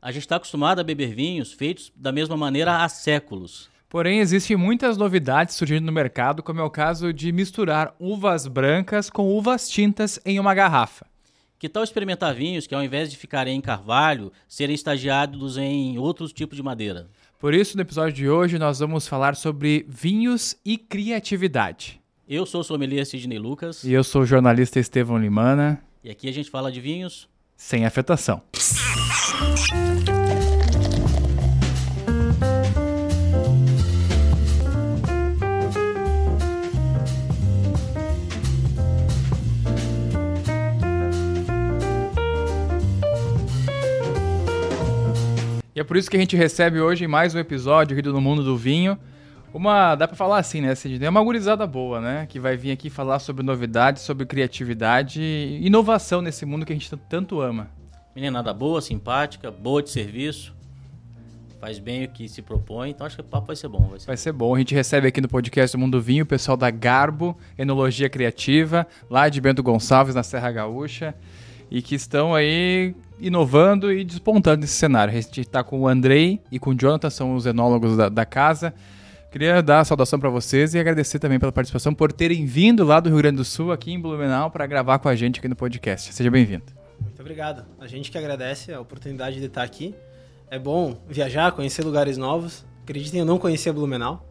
A gente está acostumado a beber vinhos feitos da mesma maneira há séculos. Porém, existem muitas novidades surgindo no mercado, como é o caso de misturar uvas brancas com uvas tintas em uma garrafa. Que tal experimentar vinhos que, ao invés de ficarem em carvalho, serem estagiados em outros tipos de madeira? Por isso, no episódio de hoje, nós vamos falar sobre vinhos e criatividade. Eu sou o sommelier Sidney Lucas. E eu sou o jornalista Estevão Limana. E aqui a gente fala de vinhos sem afetação. E é por isso que a gente recebe hoje mais um episódio aqui do No Mundo do Vinho. Uma, dá pra falar assim, né, Sidney? É uma gurizada boa, né? Que vai vir aqui falar sobre novidades, sobre criatividade e inovação nesse mundo que a gente tanto ama. Meninada boa, simpática, boa de serviço. Faz bem o que se propõe, então acho que o papo vai ser bom. Vai ser, vai ser bom. A gente recebe aqui no podcast do Mundo Vinho o pessoal da Garbo, Enologia Criativa, lá de Bento Gonçalves, na Serra Gaúcha e que estão aí inovando e despontando nesse cenário. A gente está com o Andrei e com o Jonathan, são os enólogos da, da casa. Queria dar a saudação para vocês e agradecer também pela participação, por terem vindo lá do Rio Grande do Sul, aqui em Blumenau, para gravar com a gente aqui no podcast. Seja bem-vindo. Muito obrigado. A gente que agradece a oportunidade de estar aqui. É bom viajar, conhecer lugares novos. Acreditem, eu não conhecia Blumenau.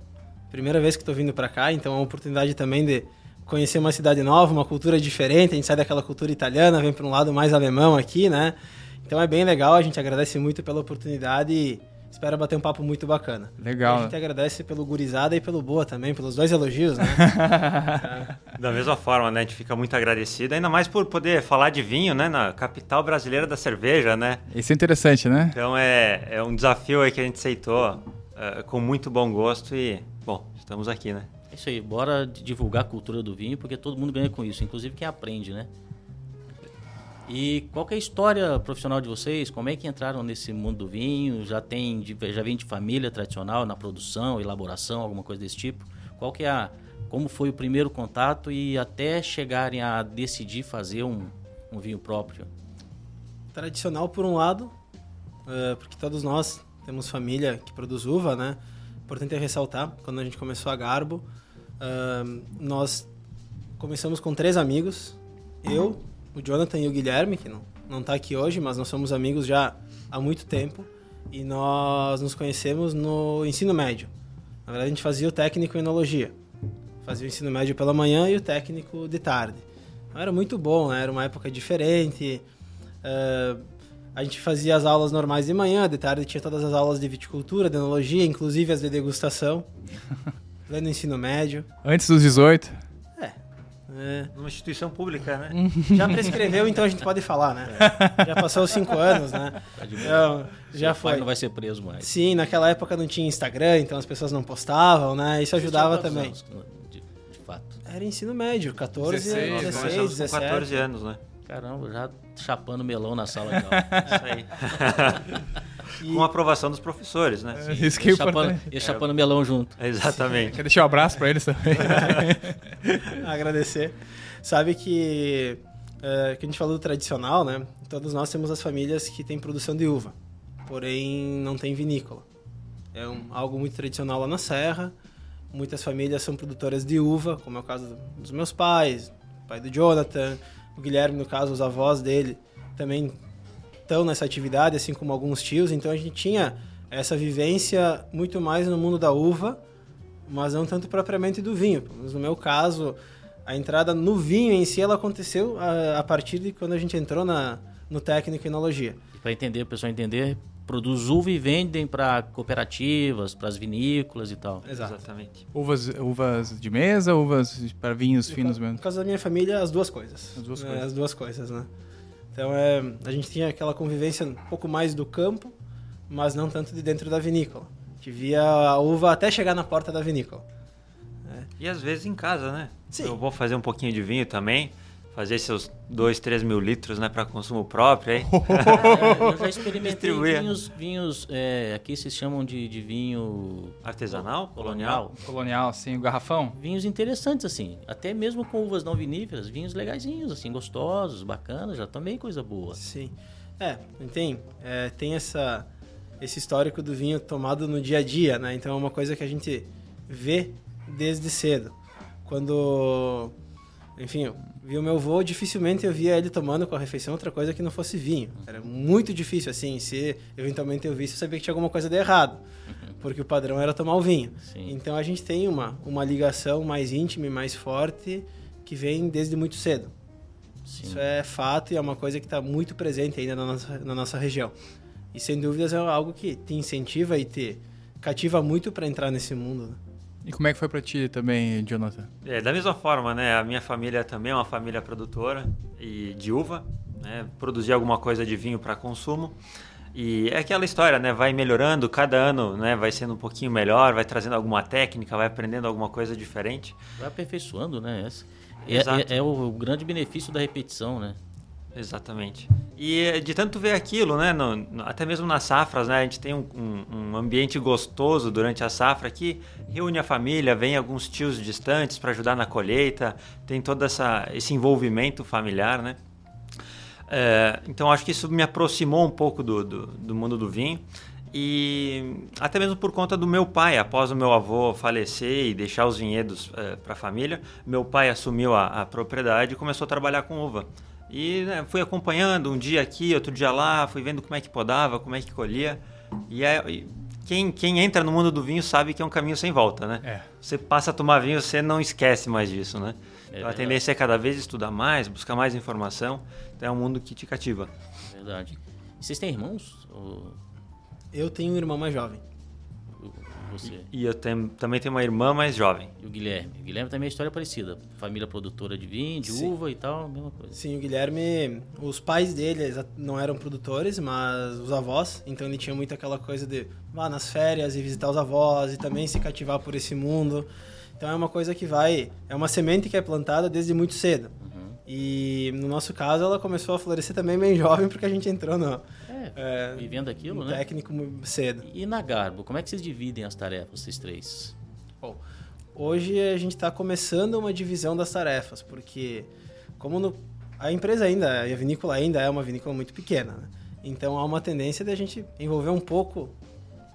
Primeira vez que estou vindo para cá, então é uma oportunidade também de conhecer uma cidade nova, uma cultura diferente. A gente sai daquela cultura italiana, vem para um lado mais alemão aqui, né? Então é bem legal. A gente agradece muito pela oportunidade e espera bater um papo muito bacana. Legal. E a gente agradece pelo gurizada e pelo boa também, pelos dois elogios, né? Da mesma forma, né? A gente fica muito agradecido, ainda mais por poder falar de vinho, né? Na capital brasileira da cerveja, né? Isso é interessante, né? Então é, é um desafio aí que a gente aceitou uh, com muito bom gosto e, bom, estamos aqui, né? É isso aí, bora divulgar a cultura do vinho, porque todo mundo ganha com isso, inclusive quem aprende, né? E qual é a história profissional de vocês? Como é que entraram nesse mundo do vinho? Já tem, já vem de família tradicional na produção, elaboração, alguma coisa desse tipo? Qual que é a, como foi o primeiro contato e até chegarem a decidir fazer um, um vinho próprio? Tradicional por um lado, é, porque todos nós temos família que produz uva, né? Importante é ressaltar, quando a gente começou a Garbo, Uh, nós começamos com três amigos, eu, o Jonathan e o Guilherme, que não, não tá aqui hoje, mas nós somos amigos já há muito tempo, e nós nos conhecemos no ensino médio. Na verdade, a gente fazia o técnico em enologia. Fazia o ensino médio pela manhã e o técnico de tarde. Então, era muito bom, né? era uma época diferente. Uh, a gente fazia as aulas normais de manhã, de tarde tinha todas as aulas de viticultura, de enologia, inclusive as de degustação. Lá no ensino médio. Antes dos 18? É. é. Numa instituição pública, né? Já prescreveu, então a gente pode falar, né? Já passou os cinco anos, né? Tá então, já Seu foi. não vai ser preso mais. Sim, naquela época não tinha Instagram, então as pessoas não postavam, né? Isso ajudava também. Anos, de, de, fato. Era ensino médio, 14, 16, 16 17. Com 14 anos, né? Caramba, já chapando melão na sala de aula. Isso aí. E... Com a aprovação dos professores, né? Sim. Isso que é chapando, E chapando melão junto. Exatamente. Quer deixar um abraço para eles também? Agradecer. Sabe que, uh, que a gente falou do tradicional, né? Todos nós temos as famílias que têm produção de uva, porém não tem vinícola. É um, algo muito tradicional lá na Serra. Muitas famílias são produtoras de uva, como é o caso dos meus pais, o pai do Jonathan, o Guilherme, no caso, os avós dele também estão nessa atividade, assim como alguns tios. Então a gente tinha essa vivência muito mais no mundo da uva, mas não tanto propriamente do vinho. Mas no meu caso, a entrada no vinho em si ela aconteceu a, a partir de quando a gente entrou na, no técnico enologia. Para entender, o pessoal entender, produz uva e vendem para cooperativas, para as vinícolas e tal. Exato. Exatamente. Uvas, uvas de mesa, uvas para vinhos no finos mesmo? No caso da minha família, as duas coisas. As duas é, coisas. As duas coisas, né? Então é, a gente tinha aquela convivência um pouco mais do campo, mas não tanto de dentro da vinícola. A gente via a uva até chegar na porta da vinícola. É. E às vezes em casa, né? Sim. Eu vou fazer um pouquinho de vinho também fazer seus 2, 3 mil litros né, para consumo próprio. Hein? é, eu já experimentei vinhos, vinhos é, aqui se chamam de, de vinho... Artesanal? Colonial. Colonial, sim, o garrafão. Vinhos interessantes, assim. Até mesmo com uvas não viníferas, vinhos legaisinhos, assim, gostosos, bacanas, já também coisa boa. Sim. É, tem, é, tem essa, esse histórico do vinho tomado no dia a dia, né? Então é uma coisa que a gente vê desde cedo. Quando, enfim, vi o meu avô, dificilmente eu via ele tomando com a refeição outra coisa que não fosse vinho. Era muito difícil, assim, se eventualmente eu visse, eu sabia que tinha alguma coisa de errado. Porque o padrão era tomar o vinho. Sim. Então a gente tem uma, uma ligação mais íntima e mais forte que vem desde muito cedo. Sim. Isso é fato e é uma coisa que está muito presente ainda na nossa, na nossa região. E sem dúvidas é algo que te incentiva e te cativa muito para entrar nesse mundo. né? E como é que foi pra ti também, Jonathan? É, da mesma forma, né? A minha família também é uma família produtora e de uva, né? Produzir alguma coisa de vinho para consumo. E é aquela história, né? Vai melhorando, cada ano né? vai sendo um pouquinho melhor, vai trazendo alguma técnica, vai aprendendo alguma coisa diferente. Vai aperfeiçoando, né? Essa- É, é- é o grande benefício da repetição, né? Exatamente. E eh, de tanto ver aquilo, né? no- até mesmo nas safras, né? A gente tem um, um- um ambiente gostoso durante a safra que reúne a família, vem alguns tios distantes para ajudar na colheita, tem todo essa, esse envolvimento familiar, né? É, então acho que isso me aproximou um pouco do, do, do mundo do vinho. E até mesmo por conta do meu pai, após o meu avô falecer e deixar os vinhedos para a família, meu pai assumiu a, a propriedade e começou a trabalhar com uva. E né, fui acompanhando um dia aqui, outro dia lá, fui vendo como é que podava, como é que colhia. E, é- e quem, quem entra no mundo do vinho sabe que é um caminho sem volta, né? É. Você passa a tomar vinho, você não esquece mais disso, né? É então, a verdade. tendência é cada vez estudar mais, buscar mais informação. Então é um mundo que te cativa. Verdade. E vocês têm irmãos? Ou Eu tenho um irmão mais jovem. Você? E eu tenho- também tenho uma irmã mais jovem. E o Guilherme? O Guilherme também é história parecida. Família produtora de vinho, de Sim. uva e tal, mesma coisa. Sim, o Guilherme, os pais dele não eram produtores, mas os avós, então ele tinha muito aquela coisa de vá nas férias e visitar os avós e também se cativar por esse mundo. Então é uma coisa que vai, é uma semente que é plantada desde muito cedo. Uhum. E no nosso caso ela começou a florescer também bem jovem porque a gente entrou no, É, vivendo aquilo, no né? técnico cedo. E na Garbo, como é que vocês dividem as tarefas, vocês três? Bom, hoje a gente está começando uma divisão das tarefas, porque como no- a empresa ainda, a vinícola ainda é uma vinícola muito pequena, né? então há uma tendência de a gente envolver um pouco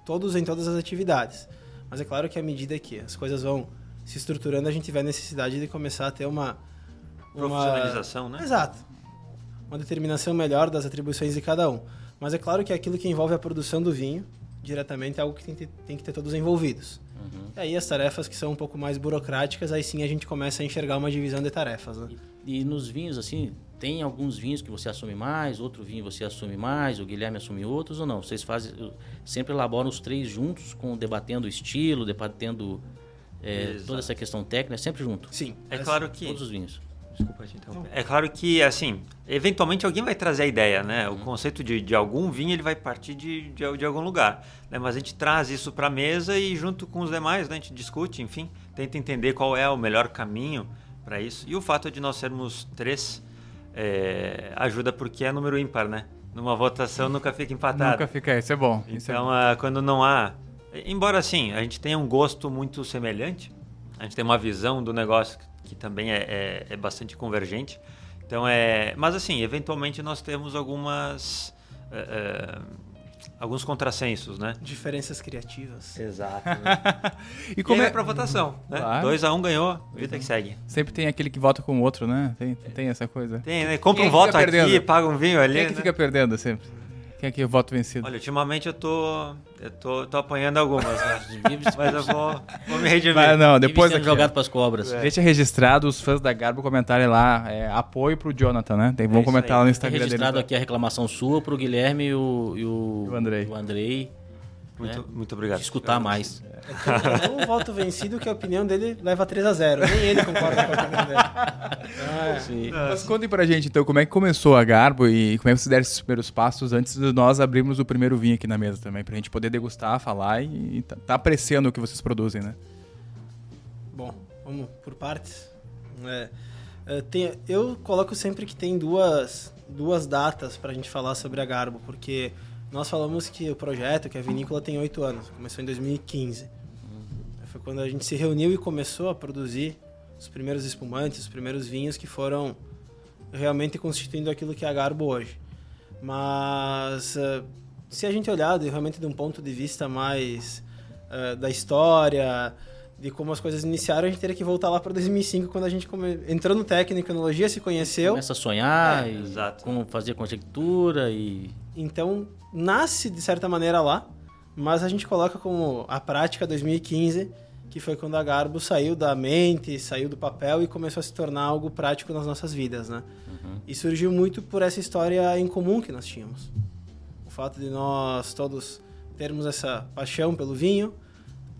todos em todas as atividades. Mas é claro que à medida que as coisas vão se estruturando, a gente vai necessidade de começar a ter uma... uma- Profissionalização, né? Exato. Uma determinação melhor das atribuições de cada um. Mas é claro que aquilo que envolve a produção do vinho, diretamente, é algo que tem, que ter- tem que ter todos envolvidos. Uhum. E aí as tarefas que são um pouco mais burocráticas, aí sim a gente começa a enxergar uma divisão de tarefas, né? E, e nos vinhos, assim, tem alguns vinhos que você assume mais, outro vinho você assume mais, o Guilherme assume outros ou não? Vocês fazem, sempre elaboram os três juntos, com debatendo o estilo, debatendo é, toda essa questão técnica, sempre junto? Sim. É claro que. Todos os vinhos. Desculpa te interromper. É claro que, assim, eventualmente alguém vai trazer a ideia, né? O conceito de, de algum vinho ele vai partir de, de, de algum lugar. Né? Mas a gente traz isso para a mesa e, junto com os demais, né? a gente discute, enfim, tenta entender qual é o melhor caminho para isso. E o fato de nós sermos três é, ajuda porque é número ímpar, né? Numa votação nunca fica empatado. Nunca fica, isso é bom. Isso é Então, bom. ah, quando não há. Embora assim, a gente tenha um gosto muito semelhante, a gente tem uma visão do negócio que também é, é- é bastante convergente. Então é. Mas assim, eventualmente nós temos algumas. eh, eh, alguns contrassensos, né? Diferenças criativas. Exato. E e como como é... é pra votação, né? Claro. 2x1 um ganhou, vida que segue. Sempre tem aquele que vota com o outro, né? Tem, tem essa coisa. Tem, né? Compra um é voto aqui, perdendo? paga um vinho ali. Quem é que né? fica perdendo sempre? Quem é que é o voto vencido? Olha, ultimamente eu tô. Eu tô, tô apanhando algumas, né? Mas eu vou, vou me redimir. Mas não, depois aqui, jogado para as cobras. É. Deixa registrado os fãs da Garbo comentarem lá, é, apoio pro Jonathan, né? Tem, vão isso comentar aí. lá no Tem Instagram dele. registrado aqui a reclamação sua pro Guilherme e o, e o, O Andrei. o Andrei Muito, né? muito obrigado. escutar mais. É tão voto vencido que a opinião dele leva 3 a 0 Nem ele concorda com a opinião dele. É- Sim. Mas contem pra gente, então, como é que começou a Garbo e como é que vocês deram esses primeiros passos antes de nós abrirmos o primeiro vinho aqui na mesa também, pra gente poder degustar, falar e, e tá, tá apreciando o que vocês produzem, né? Bom, vamos por partes. É, é, tem- eu coloco sempre que tem duas, duas datas para a gente falar sobre a Garbo, porque nós falamos que o projeto, que a vinícola tem oito anos, começou em 2015. Foi quando a gente se reuniu e começou a produzir os primeiros espumantes, os primeiros vinhos que foram realmente constituindo aquilo que é a Garbo hoje. Mas uh, se a gente olhar realmente de um ponto de vista mais uh, da história, de como as coisas iniciaram, a gente teria que voltar lá para 2005, quando a gente come... entrou no técnico tecnologia, se conheceu. Começa a sonhar, é, e exato. como fazer conjectura e... Então, nasce de certa maneira lá, mas a gente coloca como a prática 2015, que foi quando a Garbo saiu da mente, saiu do papel e começou a se tornar algo prático nas nossas vidas, né? Uhum. E surgiu muito por essa história em comum que nós tínhamos. O fato de nós todos termos essa paixão pelo vinho,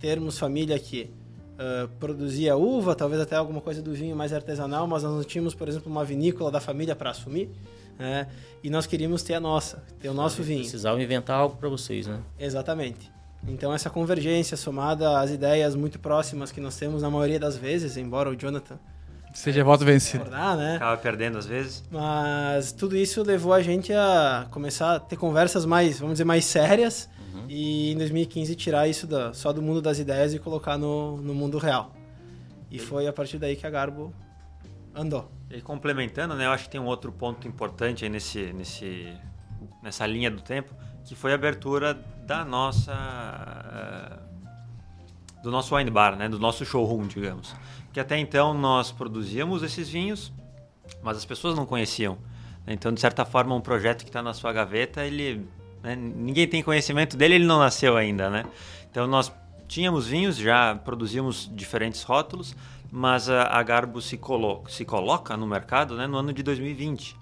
termos família que uh, produzia uva, talvez até alguma coisa do vinho mais artesanal, mas nós não tínhamos, por exemplo, uma vinícola da família para assumir. Né? E nós queríamos ter a nossa, ter o nosso vinho. Precisava inventar algo para vocês, né? Exatamente. Então essa convergência somada às ideias muito próximas que nós temos na maioria das vezes, embora o Jonathan seja voto vencido, acordar, né? Acaba perdendo às vezes. Mas tudo isso levou a gente a começar a ter conversas mais, vamos dizer, mais sérias uhum. e em 2015 tirar isso da, só do mundo das ideias e colocar no, no mundo real. E foi a partir daí que a Garbo andou. E complementando, né, eu acho que tem um outro ponto importante aí nesse, nesse, nessa linha do tempo, que foi a abertura da nossa uh, do nosso wine bar, né, do nosso showroom, digamos. Que até então nós produzíamos esses vinhos, mas as pessoas não conheciam. Então, de certa forma, um projeto que está na sua gaveta, ele né, ninguém tem conhecimento dele, ele não nasceu ainda, né? Então nós tínhamos vinhos, já produzíamos diferentes rótulos, mas a, a Garbo se, colo se coloca no mercado né, no ano de 2020.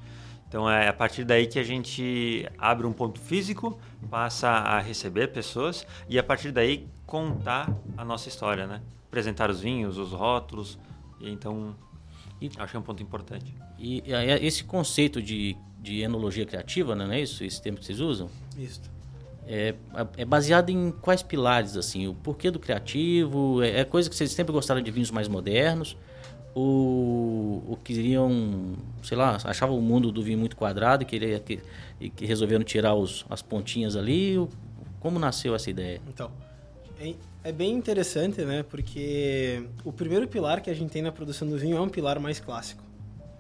Então é a partir daí que a gente abre um ponto físico, passa a receber pessoas e a partir daí contar a nossa história, né? Apresentar os vinhos, os rótulos, e então e, acho que é um ponto importante. E, e esse conceito de, de enologia criativa, não é isso? Esse termo que vocês usam? Isso. É, é, baseado em quais pilares, assim? O porquê do criativo? É, é coisa que vocês sempre gostaram de vinhos mais modernos? Ou, queriam, sei lá, achavam o mundo do vinho muito quadrado e, queria, que, e que resolveram tirar os, as pontinhas ali? Como nasceu essa ideia? Então, é, bem interessante, né? Porque o primeiro pilar que a gente tem na produção do vinho é um pilar mais clássico.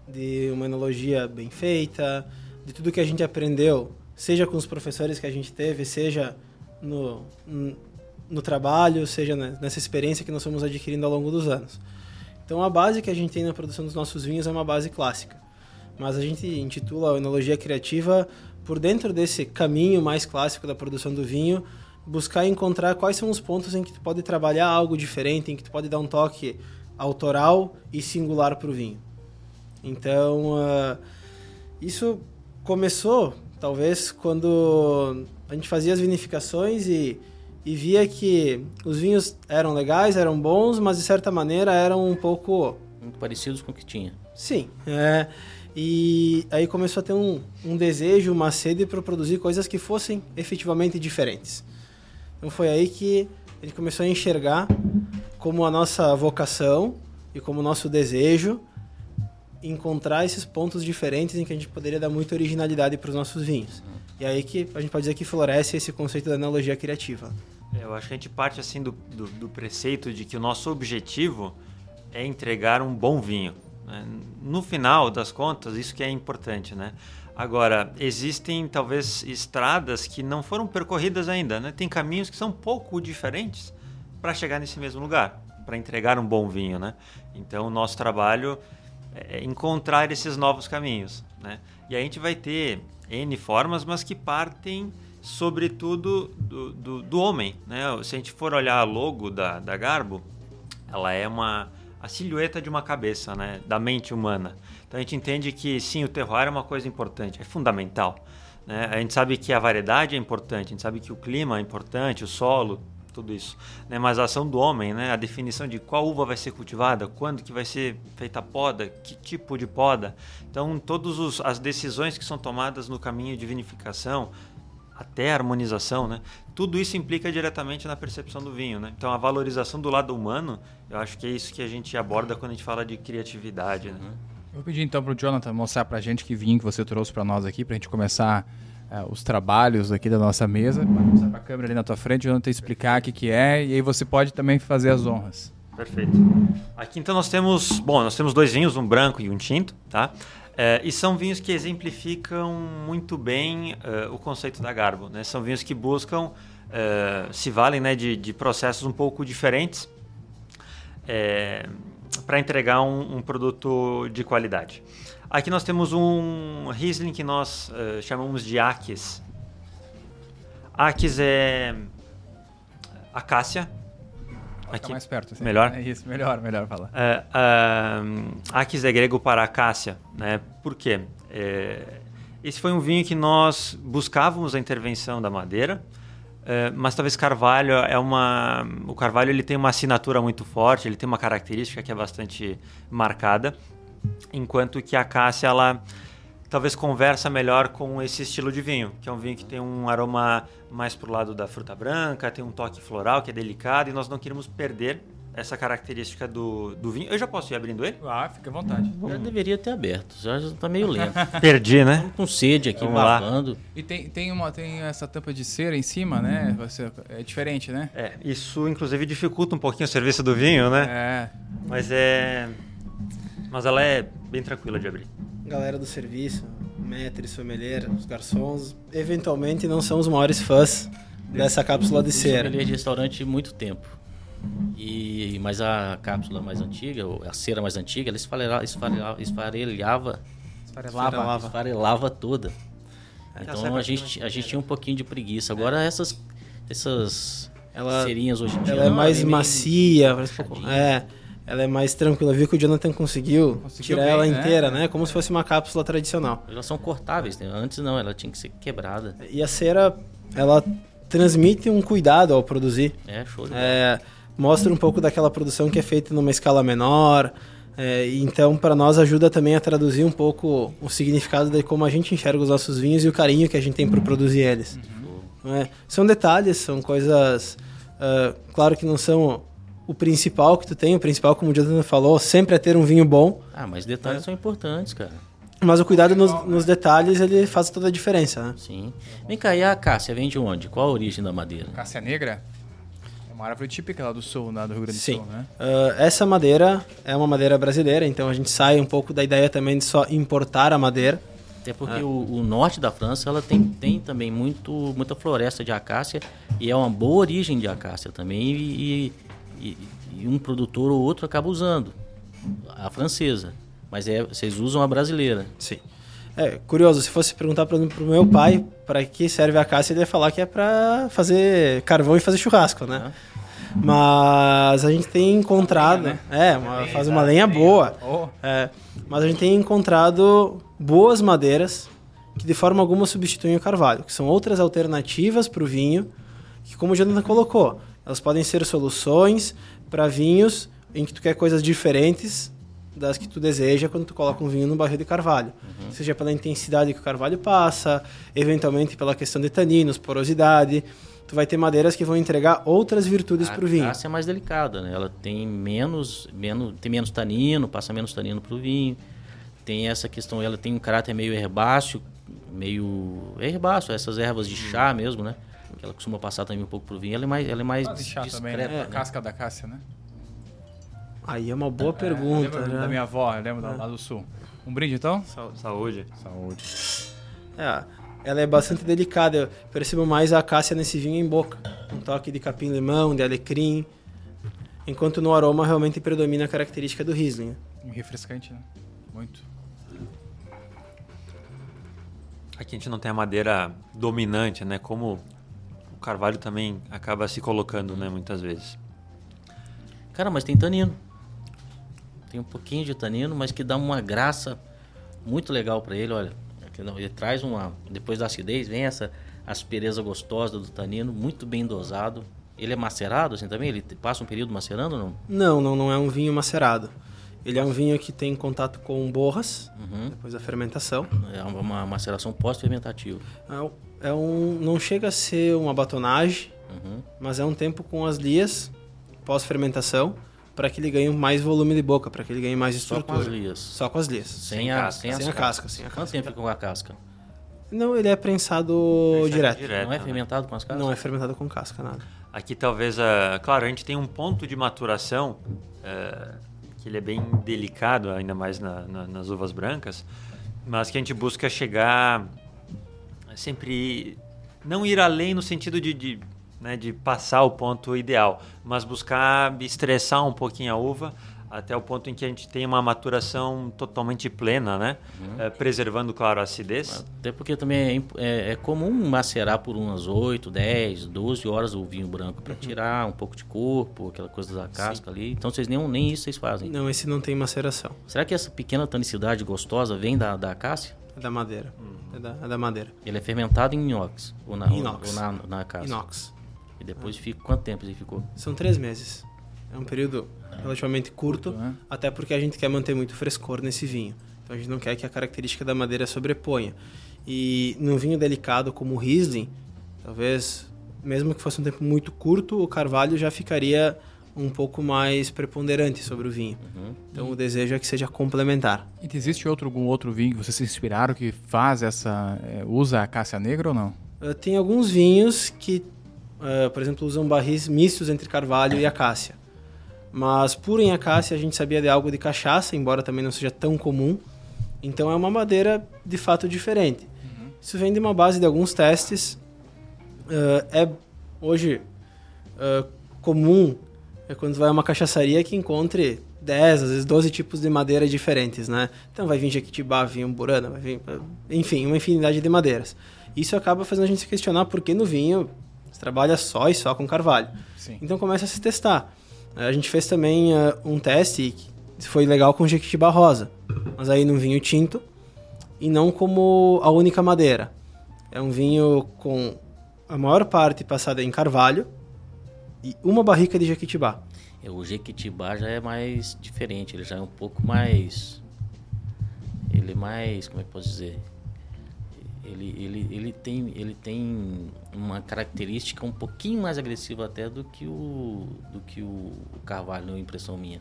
De uma enologia bem feita, de tudo que a gente aprendeu seja com os professores que a gente teve, seja no, no trabalho, seja nessa experiência que nós fomos adquirindo ao longo dos anos. Então a base que a gente tem na produção dos nossos vinhos é uma base clássica, mas a gente intitula a enologia criativa por dentro desse caminho mais clássico da produção do vinho, buscar encontrar quais são os pontos em que tu pode trabalhar algo diferente, em que tu pode dar um toque autoral e singular para o vinho. Então, uh, isso começou Talvez quando a gente fazia as vinificações e, e via que os vinhos eram legais, eram bons, mas de certa maneira eram um pouco. Muito parecidos com o que tinha. Sim. É, e aí começou a ter um, um desejo, uma sede para produzir coisas que fossem efetivamente diferentes. Então foi aí que gente começou a enxergar como a nossa vocação e como o nosso desejo encontrar esses pontos diferentes em que a gente poderia dar muita originalidade para os nossos vinhos. E aí que a gente pode dizer que floresce esse conceito da analogia criativa. É, eu acho que a gente parte assim do, do, do, preceito de que o nosso objetivo é entregar um bom vinho. Né? No final das contas, isso que é importante, né? Agora, existem talvez estradas que não foram percorridas ainda, né? Tem caminhos que são um pouco diferentes para chegar nesse mesmo lugar, para entregar um bom vinho, né? Então, o nosso trabalho é, encontrar esses novos caminhos. Né? E a gente vai ter N formas, mas que partem sobretudo do, do, do homem. Né? Se a gente for olhar a logo da, da Garbo, ela é uma a silhueta de uma cabeça, né? da mente humana. Então a gente entende que sim, o terroir é uma coisa importante, é fundamental. Né? A gente sabe que a variedade é importante, a gente sabe que o clima é importante, o solo, tudo isso. Né? Mas a ação do homem, né? a definição de qual uva vai ser cultivada, quando que vai ser feita a poda, que tipo de poda. Então, todas as decisões que são tomadas no caminho de vinificação, até a harmonização, né? Tudo isso implica diretamente na percepção do vinho, né? Então a valorização do lado humano, eu acho que é isso que a gente aborda quando a gente fala de criatividade, né? Eu vou pedir então para o Jonathan mostrar para a gente que vinho que você trouxe para nós aqui, para a gente começar é, os trabalhos aqui da nossa mesa. Pode mostrar para a câmera ali na tua frente, eu não te explicar o que, que é, e aí você pode também fazer as honras. Perfeito. Aqui então nós temos, bom, nós temos dois vinhos, um branco e um tinto, tá? É, e são vinhos que exemplificam muito bem uh, o conceito da Garbo. Né? São vinhos que buscam, uh, se valem né, de, de, processos um pouco diferentes é, para entregar um, um, produto de qualidade. Aqui nós temos um Riesling que nós uh, chamamos de Akis. Akis é acácia, Aqui mais perto. Assim. Melhor? É isso, melhor, melhor falar. É, uh, Akis é grego para acácia, né? Por quê? É, esse foi um vinho que nós buscávamos a intervenção da madeira, é, mas talvez carvalho é uma o carvalho ele tem uma assinatura muito forte ele tem uma característica que é bastante marcada enquanto que a acácia ela talvez conversa melhor com esse estilo de vinho, que é um vinho que tem um aroma mais pro lado da fruta branca, tem um toque floral que é delicado e nós não queremos perder essa característica do, do vinho. Eu já posso ir abrindo ele? Ah, fica à vontade. Já deveria ter aberto, já está meio lento. Perdi, né? Tô com sede aqui, babando. E tem, tem, uma, tem essa tampa de cera em cima, né? Você, é diferente, né? É, isso inclusive dificulta um pouquinho o serviço do vinho, né? É. Mas é... Mas ela é bem tranquila de abrir. Galera do serviço, maître, sommelier, os garçons, eventualmente não são os maiores fãs dessa cápsula de cera. Sommelier de restaurante muito tempo. E, mas a cápsula mais antiga, a cera mais antiga, ela esfarelava, esfarelava, esfarelava, esfarelava, esfarelava toda. É, então a gente, a gente tinha um pouquinho de preguiça. Agora essas, essas ela, cerinhas hoje em dia... Ela é mais macia, é ela é mais tranquila. Viu que o Jonathan conseguiu, conseguiu tirar bem, ela né? inteira, né? Como se fosse uma cápsula tradicional. Elas são cortáveis, né? Antes não, ela tinha que ser quebrada. E a cera, ela transmite um cuidado ao produzir. É, show de é, Mostra um pouco daquela produção que é feita numa escala menor. É, então, para nós, ajuda também a traduzir um pouco o significado de como a gente enxerga os nossos vinhos e o carinho que a gente tem por produzir eles. Uhum. É? São detalhes, são coisas. Uh, claro que não são o principal que tu tem, o principal, como o Jonathan falou, sempre é ter um vinho bom. Ah, mas detalhes é. são importantes, cara. Mas o cuidado nos, nos, detalhes, ele faz toda a diferença, né? Sim. Vem cá, e a cássia vem de onde? Qual a origem da madeira? Cássia negra? É uma árvore típica lá do sul, lá do Rio Grande do Sim. Sul, né? Uh, essa madeira é uma madeira brasileira, então a gente sai um pouco da ideia também de só importar a madeira. Até porque é. o, o, norte da França ela tem, tem também muito, muita floresta de acácia e é uma boa origem de acácia também e, e, e, um produtor ou outro acaba usando a francesa, mas é, vocês usam a brasileira. Sim. É curioso, se fosse perguntar para o meu pai para que serve a caça, ele ia falar que é para fazer carvão e fazer churrasco, né? Mas a gente tem encontrado, lenha, né? é, uma, faz uma lenha boa. Oh. É, mas a gente tem encontrado boas madeiras que de forma alguma substituem o carvalho, que são outras alternativas para o vinho, que como o Jonathan colocou, elas podem ser soluções para vinhos em que tu quer coisas diferentes das que tu deseja quando tu coloca um vinho no barril de carvalho. Uhum. Seja pela intensidade que o carvalho passa, eventualmente pela questão de taninos, porosidade. Tu vai ter madeiras que vão entregar outras virtudes para o vinho. A é mais delicada, né? Ela tem menos, menos, tem menos tanino, passa menos tanino para o vinho. Tem essa questão, ela tem um caráter meio herbáceo, meio herbáceo, essas ervas de chá mesmo, né? Que ela costuma passar também um pouco pro vinho, ela é mais, ela é mais discreta. Também, né? né? casca da cássia, né? Aí é uma boa é, pergunta. Né? da minha avó, eu lembro é. lá do sul. Um brinde então? Saúde. Saúde. É, ela é bastante delicada. Eu percebo mais a cássia nesse vinho em boca. Um toque de capim-limão, de alecrim. Enquanto no aroma realmente predomina a característica do Riesling. Refrescante, né? Muito. Aqui a gente não tem a madeira dominante, né? Como o carvalho também acaba se colocando, né, muitas vezes. Cara, mas tem tanino. Tem um pouquinho de tanino, mas que dá uma graça muito legal para ele, olha. Ele traz uma, depois da acidez, vem essa aspereza gostosa do tanino, muito bem dosado. Ele é macerado assim também? Ele passa um período macerando ou não? Não, não, não é um vinho macerado. Ele é um vinho que tem contato com borras, uhum. depois da fermentação. É uma maceração pós-fermentativa. É, é um, não chega a ser uma batonagem, uhum. mas é um tempo com as lias pós-fermentação para que ele ganhe mais volume de boca, para que ele ganhe mais estrutura. Só com as lias. Só com as lias. Sem, sem a, casca. Sem, sem a casca. Sem a Quanto tempo com a casca? Não, ele é prensado direto. direto. Não é fermentado com as cascas? Não é fermentado com casca, nada. Aqui talvez, uh, claro, a gente tem um ponto de maturação uh, ele é bem delicado, ainda mais na, na, nas uvas brancas, mas que a gente busca chegar sempre não ir além no sentido de, de, né, de passar o ponto ideal, mas buscar estressar um pouquinho a uva até o ponto em que a gente tem uma maturação totalmente plena, né? Uhum. É, preservando, claro, a acidez. Até porque também é, é, é comum macerar por umas 8, 10, 12 horas o vinho branco para uhum. tirar um pouco de corpo, aquela coisa da casca Sim. ali. Então vocês nem, nem isso vocês fazem. Não, esse não tem maceração. Será que essa pequena tanicidade gostosa vem da, da acácia? É da madeira. Uhum. É, da, é da madeira. Ele é fermentado em inox? Ou na, inox. Ou na, na acácia? Inox. E depois é. fica... Quanto tempo ele ficou? São três meses. É um período relativamente curto, curto né? até porque a gente quer manter muito frescor nesse vinho. Então a gente não quer que a característica da madeira sobreponha. E num vinho delicado como o Riesling, talvez, mesmo que fosse um tempo muito curto, o carvalho já ficaria um pouco mais preponderante sobre o vinho. Uhum. Então o desejo é que seja complementar. E existe outro, algum outro vinho que vocês se inspiraram que faz essa. É, usa a cássia negra ou não? Uh, tem alguns vinhos que, uh, por exemplo, usam barris mistos entre carvalho e acácia. Mas puro em acácia a gente sabia de algo de cachaça, embora também não seja tão comum. Então é uma madeira de fato diferente. Uhum. Isso vem de uma base de alguns testes. Uh, é hoje uh, comum é quando vai a uma cachaçaria que encontre 10, às vezes 12 tipos de madeira diferentes, né? Então vai vir Jequitibá, vai vir Umburana, vai vir, enfim, uma infinidade de madeiras. Isso acaba fazendo a gente se questionar por que no vinho se trabalha só e só com carvalho. Sim. Então começa a se testar. A gente fez também uh, um teste que foi legal com Jequitibá rosa, mas aí num vinho tinto e não como a única madeira. É um vinho com a maior parte passada em carvalho e uma barrica de Jequitibá. É, o Jequitibá já é mais diferente, ele já é um pouco mais. Ele é mais. Como é que posso dizer? Ele, ele, ele, tem, ele tem uma característica um pouquinho mais agressiva até do que o, do que o carvalho, na impressão minha.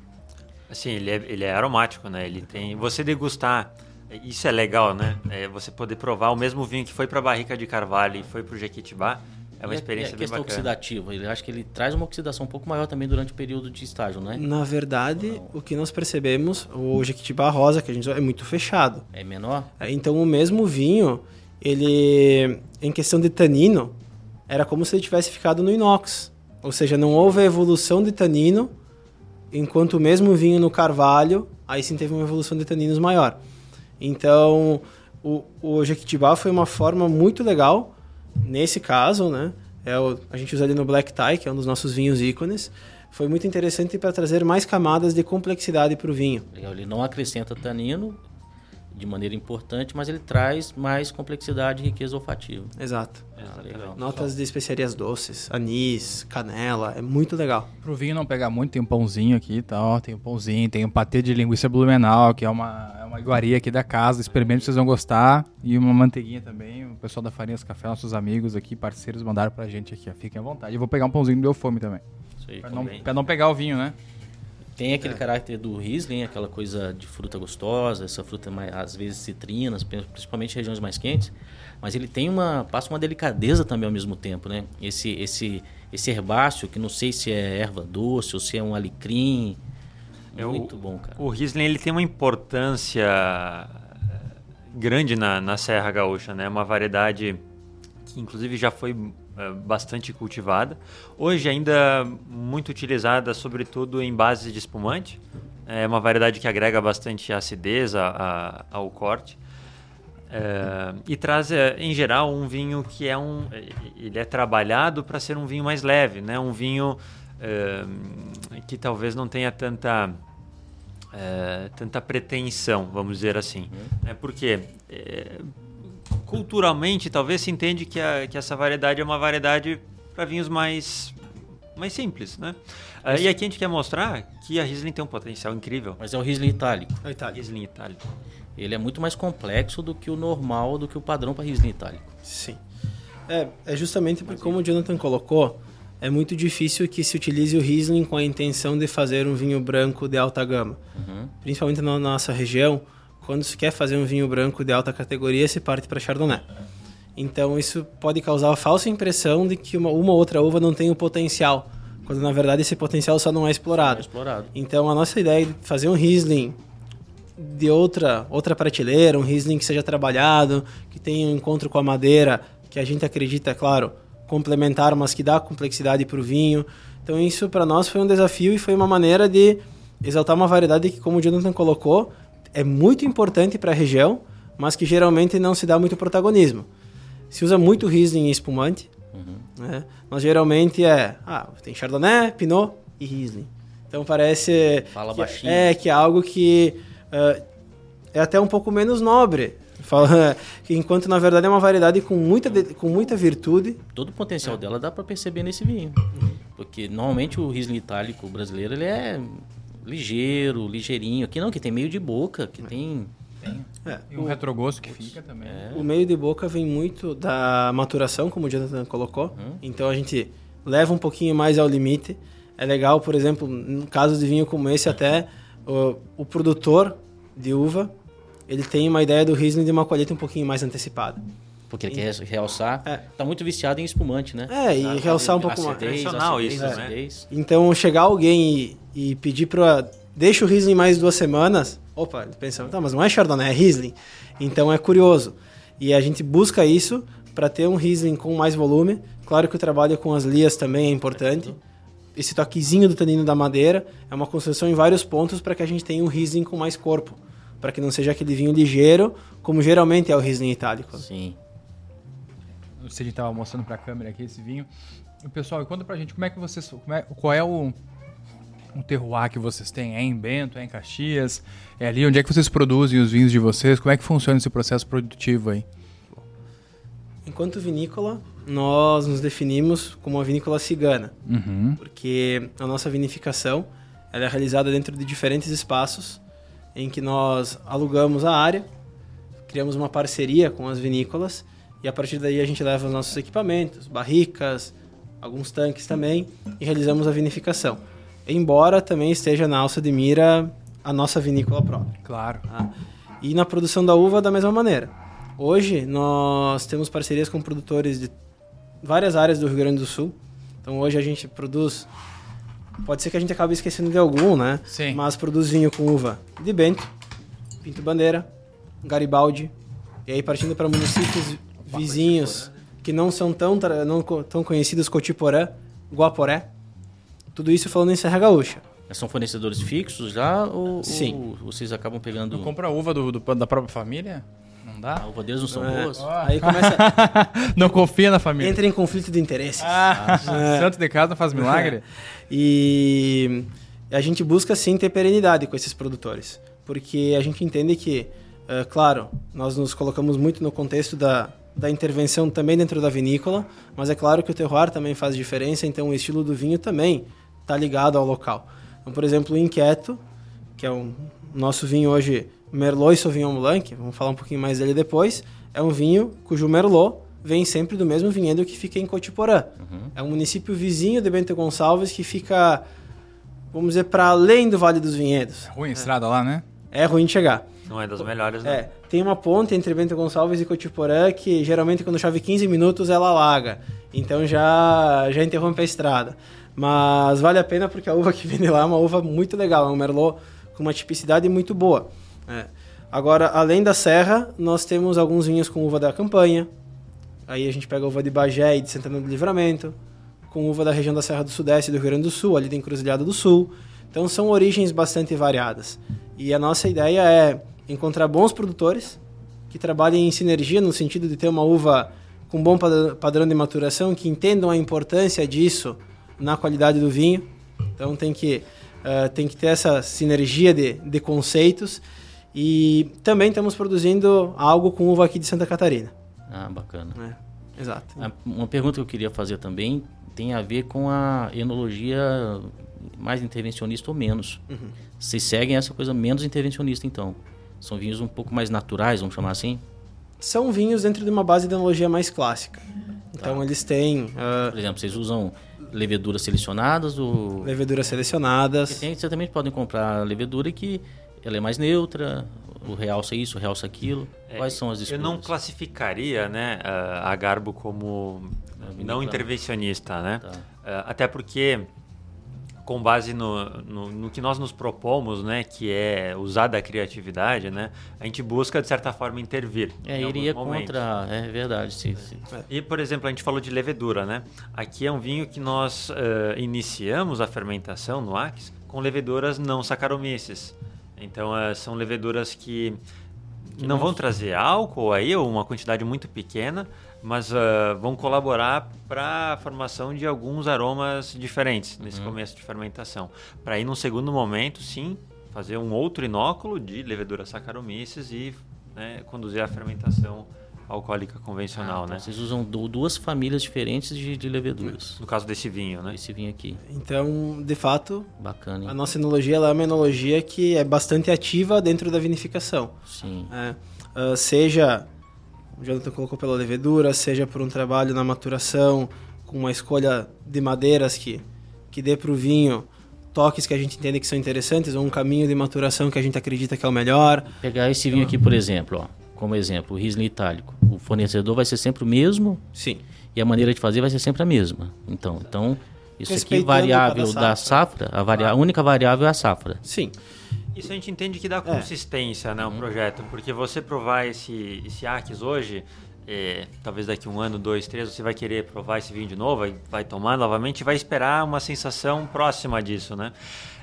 Assim, ele é, ele é aromático, né? Ele tem... Você degustar... Isso é legal, né? É você poder provar o mesmo vinho que foi para a barrica de carvalho e foi para o Jequitibá. É uma e experiência a, e a questão oxidativa, ele acho que ele traz uma oxidação um pouco maior também durante o período de estágio, não é? Na verdade, o que nós percebemos, o Jequitibá rosa que a gente é muito fechado. É menor? É, então o mesmo vinho, ele em questão de tanino, era como se ele tivesse ficado no inox. Ou seja, não houve a evolução de tanino, enquanto o mesmo vinho no carvalho, aí sim teve uma evolução de taninos maior. Então, o, o Jequitibá foi uma forma muito legal, nesse caso, né? É o, a gente usa ali no Black Tie, que é um dos nossos vinhos ícones. Foi muito interessante para trazer mais camadas de complexidade para o vinho. Ele não acrescenta tanino, de maneira importante, mas ele traz mais complexidade e riqueza olfativa. Exato. Ah, Notas de especiarias doces, anis, canela, é muito legal. Pro vinho não pegar muito, tem um pãozinho aqui e tal, tem um pãozinho, tem um patê de linguiça blumenau, que é uma, é uma iguaria aqui da casa, experimente, vocês vão gostar, e uma manteiguinha também, o pessoal da Farinhas Café, nossos amigos aqui, parceiros, mandaram pra gente aqui, ó. fiquem à vontade. Eu vou pegar um pãozinho, deu fome também. Isso aí, pra não, pra não pegar o vinho, né? Tem aquele é. caráter do Riesling, aquela coisa de fruta gostosa, essa fruta mais, às vezes citrinas, principalmente em regiões mais quentes, mas ele tem uma passa uma delicadeza também ao mesmo tempo, né? Esse esse esse herbáceo que não sei se é erva doce ou se é um alecrim, é muito o, bom, cara. O Riesling ele tem uma importância grande na, na Serra Gaúcha, né? Uma variedade que inclusive já foi bastante cultivada. Hoje ainda muito utilizada, sobretudo em bases de espumante. É uma variedade que agrega bastante acidez a, a, ao corte. É, e traz, é, em geral, um vinho que é um... Ele é trabalhado para ser um vinho mais leve, né? Um vinho é, que talvez não tenha tanta... É, tanta pretensão, vamos dizer assim. Uhum. É porque é, culturalmente, talvez se entende que, a, que essa variedade é uma variedade para vinhos mais, mais simples, né? Uh, e aqui a gente quer mostrar que a Riesling tem um potencial incrível. Mas é o Riesling itálico. É o itálico. Riesling itálico. Ele é muito mais complexo do que o normal, do que o padrão para Riesling itálico. Sim. É, é justamente porque, como o Jonathan colocou, é muito difícil que se utilize o Riesling com a intenção de fazer um vinho branco de alta gama. Uhum. Principalmente na nossa região, quando se quer fazer um vinho branco de alta categoria, se parte para Chardonnay. Então isso pode causar a falsa impressão de que uma, uma outra uva não tem o potencial, quando na verdade esse potencial só não é explorado. É explorado. Então a nossa ideia de fazer um Riesling de outra outra prateleira, um Riesling que seja trabalhado, que tenha um encontro com a madeira, que a gente acredita, claro, complementar, mas que dá complexidade para o vinho. Então isso para nós foi um desafio e foi uma maneira de exaltar uma variedade que, como o Jonathan colocou, é muito importante para a região, mas que geralmente não se dá muito protagonismo. Se usa muito Riesling e espumante. Uhum. Né? Mas geralmente é, ah, tem Chardonnay, Pinot e Riesling. Então parece Fala que, baixinho. é que é algo que uh, é até um pouco menos nobre. Fala, enquanto na verdade é uma variedade com muita, com muita virtude. Todo o potencial dela dá para perceber nesse vinho. Porque normalmente o Riesling itálico brasileiro ele é ligeiro, ligeirinho. Aqui não, que tem meio de boca, que tem Tem. É, E um retrogosto que fica também. O meio de boca vem muito da maturação, como o Jonathan colocou. Então a gente leva um pouquinho mais ao limite. É legal, por exemplo, no caso de vinho como esse, até o, o produtor de uva, ele tem uma ideia do Riesling de uma colheita um pouquinho mais antecipada. Porque ele quer realçar. É. Tá muito viciado em espumante, né? É, e A- realçar um pouco mais. acidez, Tradicional acidez, isso, né? acidez. Então, chegar alguém e, e pedir para deixa o Riesling mais duas semanas, opa, ele pensa, tá, mas não é Chardonnay, é Riesling. Então é curioso. E a gente busca isso para ter um Riesling com mais volume. Claro que o trabalho com as lias também é importante. Esse toquezinho do tanino da madeira é uma construção em vários pontos para que a gente tenha um Riesling com mais corpo. Para que não seja aquele vinho ligeiro, como geralmente é o Riesling itálico. Sim. Não sei se a gente tava mostrando pra câmera aqui esse vinho. E, pessoal, conta pra gente como é que vocês. é- qual é o, o terroir que vocês têm? É em Bento, é em Caxias? É ali? Onde é que vocês produzem os vinhos de vocês? Como é que funciona esse processo produtivo aí? Enquanto vinícola, nós nos definimos como uma vinícola cigana. Uhum. porque a nossa vinificação ela é realizada dentro de diferentes espaços em que nós alugamos a área, criamos uma parceria com as vinícolas e a partir daí a gente leva os nossos equipamentos, barricas, alguns tanques também e realizamos a vinificação. Embora também esteja na alça de mira a nossa vinícola própria. Claro. Tá? E na produção da uva da mesma maneira. Hoje nós temos parcerias com produtores de várias áreas do Rio Grande do Sul. Então hoje a gente produz. Pode ser que a gente acabe esquecendo de algum, né? Sim. Mas produz vinho com uva de Bento, Pinto Bandeira, Garibaldi. E aí partindo para municípios vizinhos que não são tão, não tão conhecidos, Cotiporã, Guaporé. Tudo isso falando em Serra Gaúcha. São fornecedores fixos já ou, Sim. ou vocês acabam pegando. Não compra uva do, do- da própria família? Não A dá? uva deles não são É. boas? Aí começa. não confia na família. entra em conflito de interesses. Ah, santo de casa não faz milagre? E a gente busca sim ter perenidade com esses produtores, porque a gente entende que, é, claro, nós nos colocamos muito no contexto da, da intervenção também dentro da vinícola, mas é claro que o terroir também faz diferença, então o estilo do vinho também está ligado ao local. Então, por exemplo, o Inquieto, que é o nosso vinho hoje, Merlot e Sauvignon Blanc, vamos falar um pouquinho mais dele depois, é um vinho cujo Merlot vem sempre do mesmo vinhedo que fica em Cotiporã. É um município vizinho de Bento Gonçalves que fica, vamos dizer, para além do Vale dos Vinhedos. Ruim a estrada lá, né? É ruim de chegar. Não é das melhores, né? É, tem uma ponte entre Bento Gonçalves e Cotiporã que geralmente quando chove 15 minutos ela alaga. Então já já interrompe a estrada. Mas vale a pena porque a uva que vem de lá é uma uva muito legal, é um merlot com uma tipicidade muito boa. É. Agora, além da serra, nós temos alguns vinhos com uva da campanha. Aí a gente pega a uva de Bagé e de Santana do Livramento, com uva da região da Serra do Sudeste e do Rio Grande do Sul, ali da Encruzilhada do Sul. Então são origens bastante variadas. E a nossa ideia é encontrar bons produtores que trabalhem em sinergia no sentido de ter uma uva com bom pad- padrão de maturação, que entendam a importância disso na qualidade do vinho. Então tem que, eh, tem que ter essa sinergia de, de conceitos. E também estamos produzindo algo com uva aqui de Santa Catarina. Ah, bacana. né? Exato. Ah, Uma pergunta que eu queria fazer também tem a ver com a enologia mais intervencionista ou menos. Uhum. Vocês seguem essa coisa menos intervencionista, então? São vinhos um pouco mais naturais, vamos chamar assim? São vinhos dentro de uma base de enologia mais clássica. Então eles têm ah, Por exemplo, vocês usam leveduras selecionadas ou... leveduras selecionadas. tem, você também podem comprar levedura que ela é mais neutra, o realça isso, o realça aquilo. É, Quais são as Eu escolhas? não classificaria né, a a Garbo como não intervencionista, né? Tá. Eh, Até porque com base no, no, no, que nós nos propomos, né, que é usar da criatividade, né, a gente busca de certa forma intervir. É, iria contra, é verdade, sim, sim. E por exemplo, a gente falou de levedura, né? Aqui é um vinho que nós uh, iniciamos a fermentação no Ax com leveduras não Saccharomyces. Então uh, são leveduras que, que não vão trazer álcool aí, ou uma quantidade muito pequena, mas uh, vão colaborar para a formação de alguns aromas diferentes nesse uhum. começo de fermentação. Para aí, num segundo momento, sim, fazer um outro inóculo de levedura Saccharomyces e né, conduzir a fermentação alcoólica convencional, ah, então né? Vocês usam duas famílias diferentes de, de, leveduras. No caso desse vinho, né? Esse vinho aqui. Então, de fato, bacana. Hein? A nossa enologia é uma enologia que é bastante ativa dentro da vinificação. Sim. É, uh, seja o Jonathan colocou pela levedura, seja por um trabalho na maturação, com uma escolha de madeiras que, que dê para o vinho toques que a gente entende que são interessantes, ou um caminho de maturação que a gente acredita que é o melhor. Pegar esse vinho aqui, por exemplo, ó, como exemplo, o Riesling itálico. O fornecedor vai ser sempre o mesmo? Sim. E a maneira de fazer vai ser sempre a mesma. Então, então isso aqui variável da safra, a, varia... a única variável é a safra. Sim. Isso a gente entende que dá é. consistência, é. né, o uhum. projeto, porque você provar esse, esse Arques hoje, é, talvez daqui um ano, dois, três, você vai querer provar esse vinho de novo, vai, vai tomar novamente e vai esperar uma sensação próxima disso, né?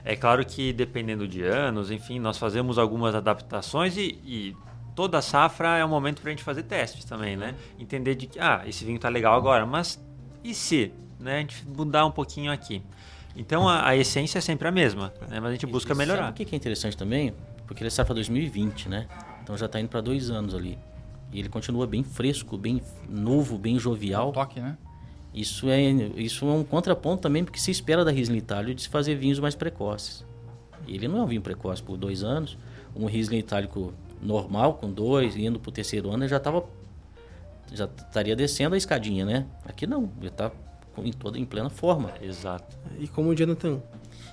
É claro que dependendo de anos, enfim, nós fazemos algumas adaptações e, e toda safra é um momento para a gente fazer testes também, né? Entender de que, ah, esse vinho tá legal agora, mas e se, né? A gente mudar um pouquinho aqui. Então a, a essência é sempre a mesma, né? mas a gente busca e, melhorar. Sabe o que é interessante também? Porque ele é safra 2020, né? Então já está indo para dois anos ali. E ele continua bem fresco, bem novo, bem jovial. Um toque, né? Isso é, isso é um contraponto também, porque se espera da Riesling Itálico de se fazer vinhos mais precoces. Ele não é um vinho precoce por dois anos. Um Riesling Itálico normal, com dois, indo para o terceiro ano, ele já estava já estaria descendo a escadinha, né? Aqui não, ele está em toda em plena forma. Exato. E como o Jonathan.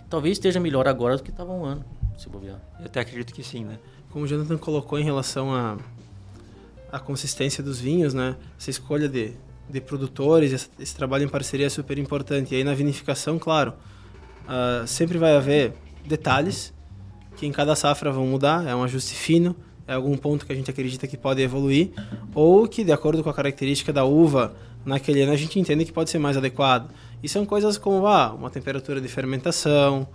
Talvez esteja melhor agora do que estava um ano, se bobear. Eu até acredito que sim, né? Como o Jonathan colocou em relação à a, a consistência dos vinhos, né? Essa escolha de, de produtores, esse, esse trabalho em parceria é super importante. E aí na vinificação, claro, uh, sempre vai haver detalhes que em cada safra vão mudar, é um ajuste fino, é algum ponto que a gente acredita que pode evoluir, ou que de acordo com a característica da uva, naquele ano a gente entende que pode ser mais adequado. E são coisas como ah, uma temperatura de fermentação,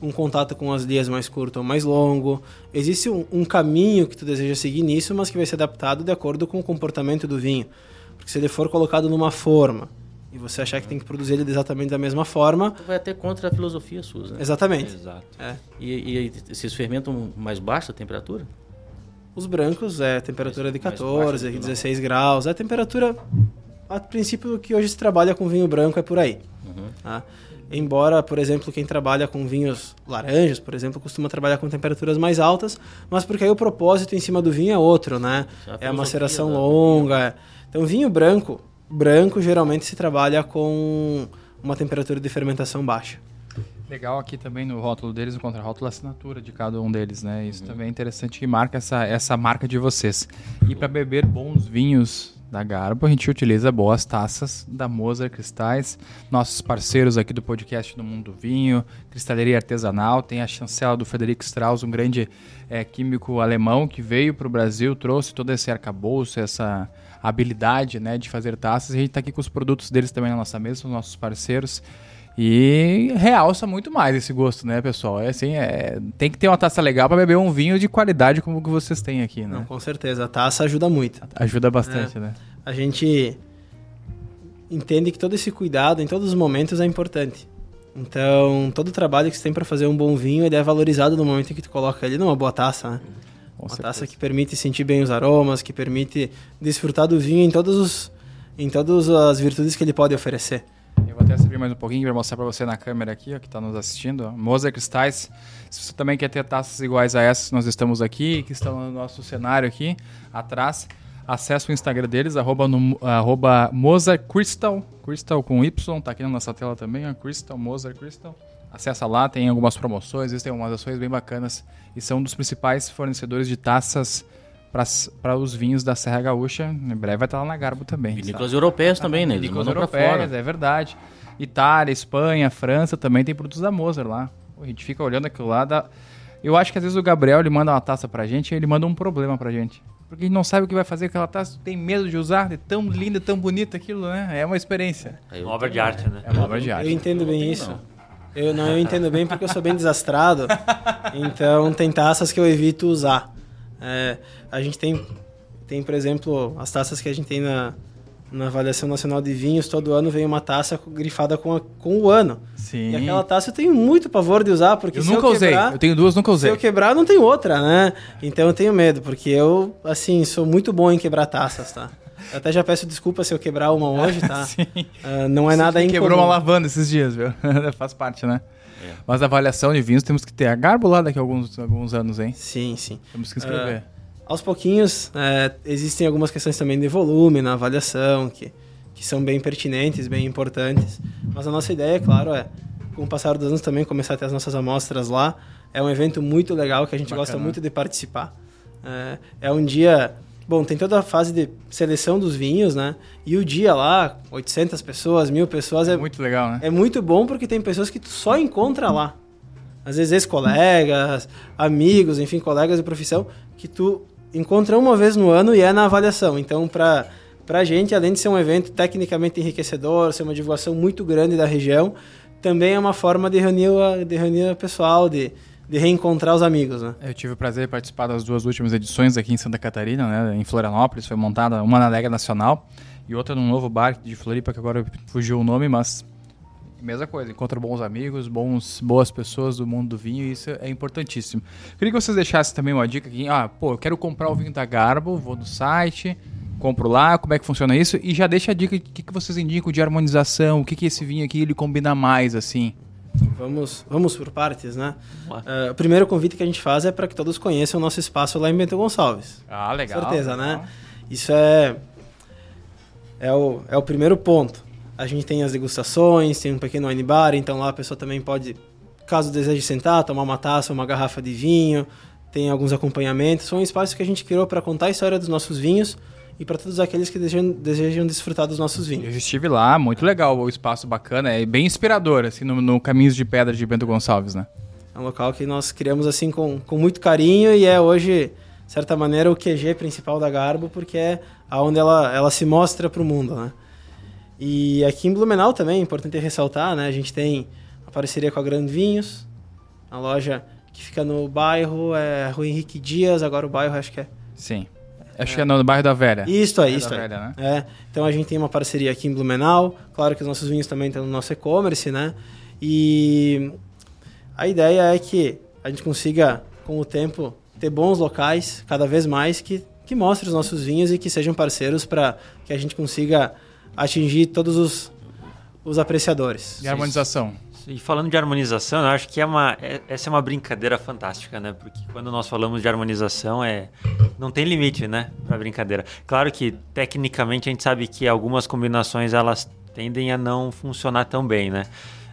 um contato com as lias mais curto ou mais longo. Existe um, um, caminho que tu deseja seguir nisso, mas que vai ser adaptado de acordo com o comportamento do vinho. Porque se ele for colocado numa forma e você achar que tem que produzir ele exatamente da mesma forma... Vai até contra a filosofia sua, né? Exatamente. Exato. É. E, e esses fermentam mais baixa temperatura? Os brancos é temperatura mais, de 14, 16 graus. É a temperatura a princípio, que hoje se trabalha com vinho branco é por aí. Uhum. Tá? Embora, por exemplo, quem trabalha com vinhos laranjas, por exemplo, costuma trabalhar com temperaturas mais altas, mas porque aí o propósito em cima do vinho é outro, né? É, a maceração longa. Então, vinho branco, branco geralmente se trabalha com uma temperatura de fermentação baixa. Legal aqui também no rótulo deles, no contra-rótulo, a assinatura de cada um deles, né? Isso uhum. também é interessante que marca essa, essa marca de vocês. E para beber bons vinhos da Garbo, a gente utiliza boas taças da Mozart Cristais, nossos parceiros aqui do podcast do Mundo Vinho, Cristaleria Artesanal, tem a chancela do Frederico Strauss, um grande é, químico alemão que veio para o Brasil, trouxe todo esse arcabouço, essa habilidade né, de fazer taças, e a gente está aqui com os produtos deles também na nossa mesa, os nossos parceiros. E realça muito mais esse gosto, né, pessoal? É assim, é, tem que ter uma taça legal para beber um vinho de qualidade como o que vocês têm aqui, né? Não, com certeza. A taça ajuda muito. Ajuda bastante, é. né? A gente entende que todo esse cuidado em todos os momentos é importante. Então, todo o trabalho que você tem para fazer um bom vinho, ele é valorizado no momento em que tu coloca ele numa boa taça, né? Com uma certeza. taça que permite sentir bem os aromas, que permite desfrutar do vinho em todos os em todas as virtudes que ele pode oferecer. Eu vou até servir mais um pouquinho para mostrar para você na câmera aqui, ó, que está nos assistindo. Mozart Cristais. Se você também quer ter taças iguais a essas, nós estamos aqui, que estão no nosso cenário aqui, atrás. Acesse o Instagram deles, arroba, no, arroba Mozart Crystal, Crystal com Y, tá aqui na nossa tela também, ó, Crystal, Mozart Crystal. Acessa lá, tem algumas promoções, existem algumas ações bem bacanas e são um dos principais fornecedores de taças para os vinhos da Serra Gaúcha. Em breve vai estar lá na Garbo também. Vinícolas sabe? europeias também, né? Vinícolas europeias, é verdade. Itália, Espanha, França também tem produtos da Moser lá. A gente fica olhando aquilo lá. Da... Eu acho que às vezes o Gabriel ele manda uma taça pra gente e ele manda um problema pra gente. Porque a gente não sabe o que vai fazer com aquela taça, tem medo de usar, é tão linda, tão bonita aquilo, né? É uma experiência. É uma obra de arte, né? É uma obra de arte. Eu entendo bem isso. Eu não, eu entendo bem porque eu sou bem desastrado. Então tem taças que eu evito usar. É, a gente tem, tem, por exemplo, as taças que a gente tem na, na avaliação nacional de vinhos, todo ano vem uma taça grifada com, a, com o ano. Sim. E aquela taça eu tenho muito pavor de usar, porque eu se nunca eu usei. quebrar, Eu tenho duas, nunca usei. Se eu quebrar, não tem outra, né? Então eu tenho medo, porque eu, assim, sou muito bom em quebrar taças, tá? Eu até já peço desculpa se eu quebrar uma hoje, tá? Sim. Uh, não é nada incomum. Quebrou uma lavanda esses dias, viu? Faz parte, né? É. Mas a avaliação de vinhos temos que ter a garbo lá daqui a alguns, alguns anos, hein? Sim, sim. Temos que escrever. Uh, aos pouquinhos, é, existem algumas questões também de volume na avaliação, que que são bem pertinentes, bem importantes. Mas a nossa ideia, claro, é, com o passar dos anos também, começar a ter as nossas amostras lá. É um evento muito legal que a gente Bacana. gosta muito de participar. É, é um dia... Bom, tem toda a fase de seleção dos vinhos, né? E o dia lá, 800 pessoas, mil pessoas... É muito legal, né? É muito bom porque tem pessoas que tu só encontra lá. Às vezes ex-colegas, amigos, enfim, colegas de profissão, que tu encontra uma vez no ano e é na avaliação. Então, para a gente, além de ser um evento tecnicamente enriquecedor, ser uma divulgação muito grande da região, também é uma forma de reunir, de reunir o pessoal, de, de reencontrar os amigos, né? Eu tive o prazer de participar das duas últimas edições aqui em Santa Catarina, né? Em Florianópolis, foi montada uma na Lega Nacional e outra num novo bar de Floripa, que agora fugiu o nome, mas mesma coisa, encontra bons amigos, bons, boas pessoas do mundo do vinho, e isso é importantíssimo. Queria que vocês deixassem também uma dica aqui, ah, pô, eu quero comprar o vinho da Garbo, vou no site, compro lá, como é que funciona isso? E já deixa a dica, o que, que vocês indicam de harmonização, o que, que esse vinho aqui ele combina mais, assim? Vamos, vamos por partes, né? Uh, o primeiro convite que a gente faz é para que todos conheçam o nosso espaço lá em Bento Gonçalves. Ah, legal. Com certeza, legal. né? Isso é, é, o, é o primeiro ponto. A gente tem as degustações, tem um pequeno wine bar, então lá a pessoa também pode, caso deseje sentar, tomar uma taça, uma garrafa de vinho, tem alguns acompanhamentos. São um espaço que a gente criou para contar a história dos nossos vinhos e para todos aqueles que desejam, desejam desfrutar dos nossos vinhos. Eu estive lá, muito legal o espaço bacana, é bem inspirador, assim, no, no Caminhos de Pedra de Bento Gonçalves, né? É um local que nós criamos assim com, com muito carinho e é hoje, de certa maneira, o QG principal da Garbo, porque é aonde ela, ela se mostra para o mundo, né? E aqui em Blumenau também, é importante ressaltar, né? A gente tem a parceria com a Grand Vinhos, a loja que fica no bairro, é Rua Henrique Dias, agora o bairro acho que é... Sim. Acho é. que é no bairro da Velha. Isso aí, isso aí. Velha, né? é. Então a gente tem uma parceria aqui em Blumenau. Claro que os nossos vinhos também estão no nosso e-commerce, né? E a ideia é que a gente consiga, com o tempo, ter bons locais, cada vez mais, que, que mostrem os nossos vinhos e que sejam parceiros para que a gente consiga atingir todos os, os apreciadores. E harmonização. E falando de harmonização, eu acho que é uma, é, essa é uma brincadeira fantástica, né? Porque quando nós falamos de harmonização, é, não tem limite, né? Para brincadeira. Claro que, tecnicamente, a gente sabe que algumas combinações elas tendem a não funcionar tão bem, né?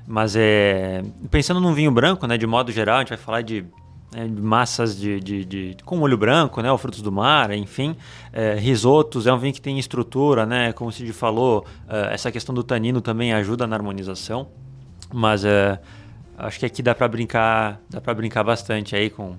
Mas é, pensando num vinho branco, né? De modo geral, a gente vai falar de é, massas de, de, de, com molho branco, né, ou frutos do mar, enfim, é, risotos é um vinho que tem estrutura, né, como o Cid falou, é, essa questão do tanino também ajuda na harmonização. Mas é, acho que aqui dá para brincar, dá para brincar bastante aí com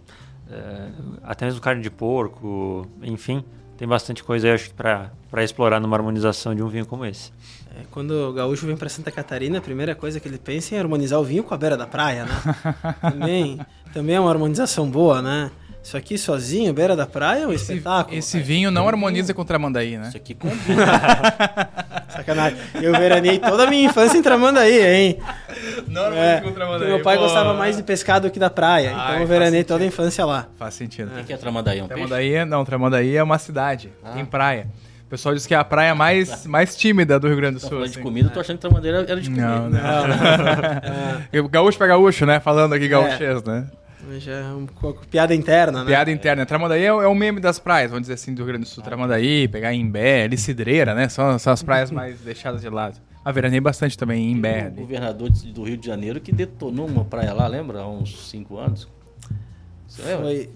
é, até mesmo carne de porco, enfim, tem bastante coisa aí, acho para para explorar numa harmonização de um vinho como esse. É, quando o gaúcho vem para Santa Catarina, a primeira coisa que ele pensa é em harmonizar o vinho com a beira da praia, né? também, também é uma harmonização boa, né? Isso aqui sozinho, beira da praia, é um esse, espetáculo. Esse vinho não harmoniza com Tramandaí, né? Isso aqui combina. Sacanagem. Eu veranei toda a minha infância em Tramandaí, hein? Não harmoniza é, com Tramandaí. Meu pai Pô. gostava mais de pescar do que da praia, Ai, então eu veranei toda a infância lá. Faz sentido. O que é Tramandaí? Um Tramandaí, peixe? não, Tramandaí é uma cidade, ah. tem praia. O pessoal diz que é a praia mais, mais tímida do Rio Grande do Sul. Falando assim. de comida, eu tô achando que Tramandaí era de comida. Não, não. não. gaúcho pra gaúcho, né? Falando aqui gaúchês, é. né? Já é um, piada interna, né? Piada interna. Tramandaí é, é o meme das praias, vamos dizer assim, do Rio Grande do Sul. Tramandaí, pegar Imbé, Licidreira, né? São, são as praias mais deixadas de lado. A veranei bastante também em Imbé. O governador do Rio de Janeiro que detonou uma praia lá, lembra? Há uns 5 anos. Você lembra? Foi...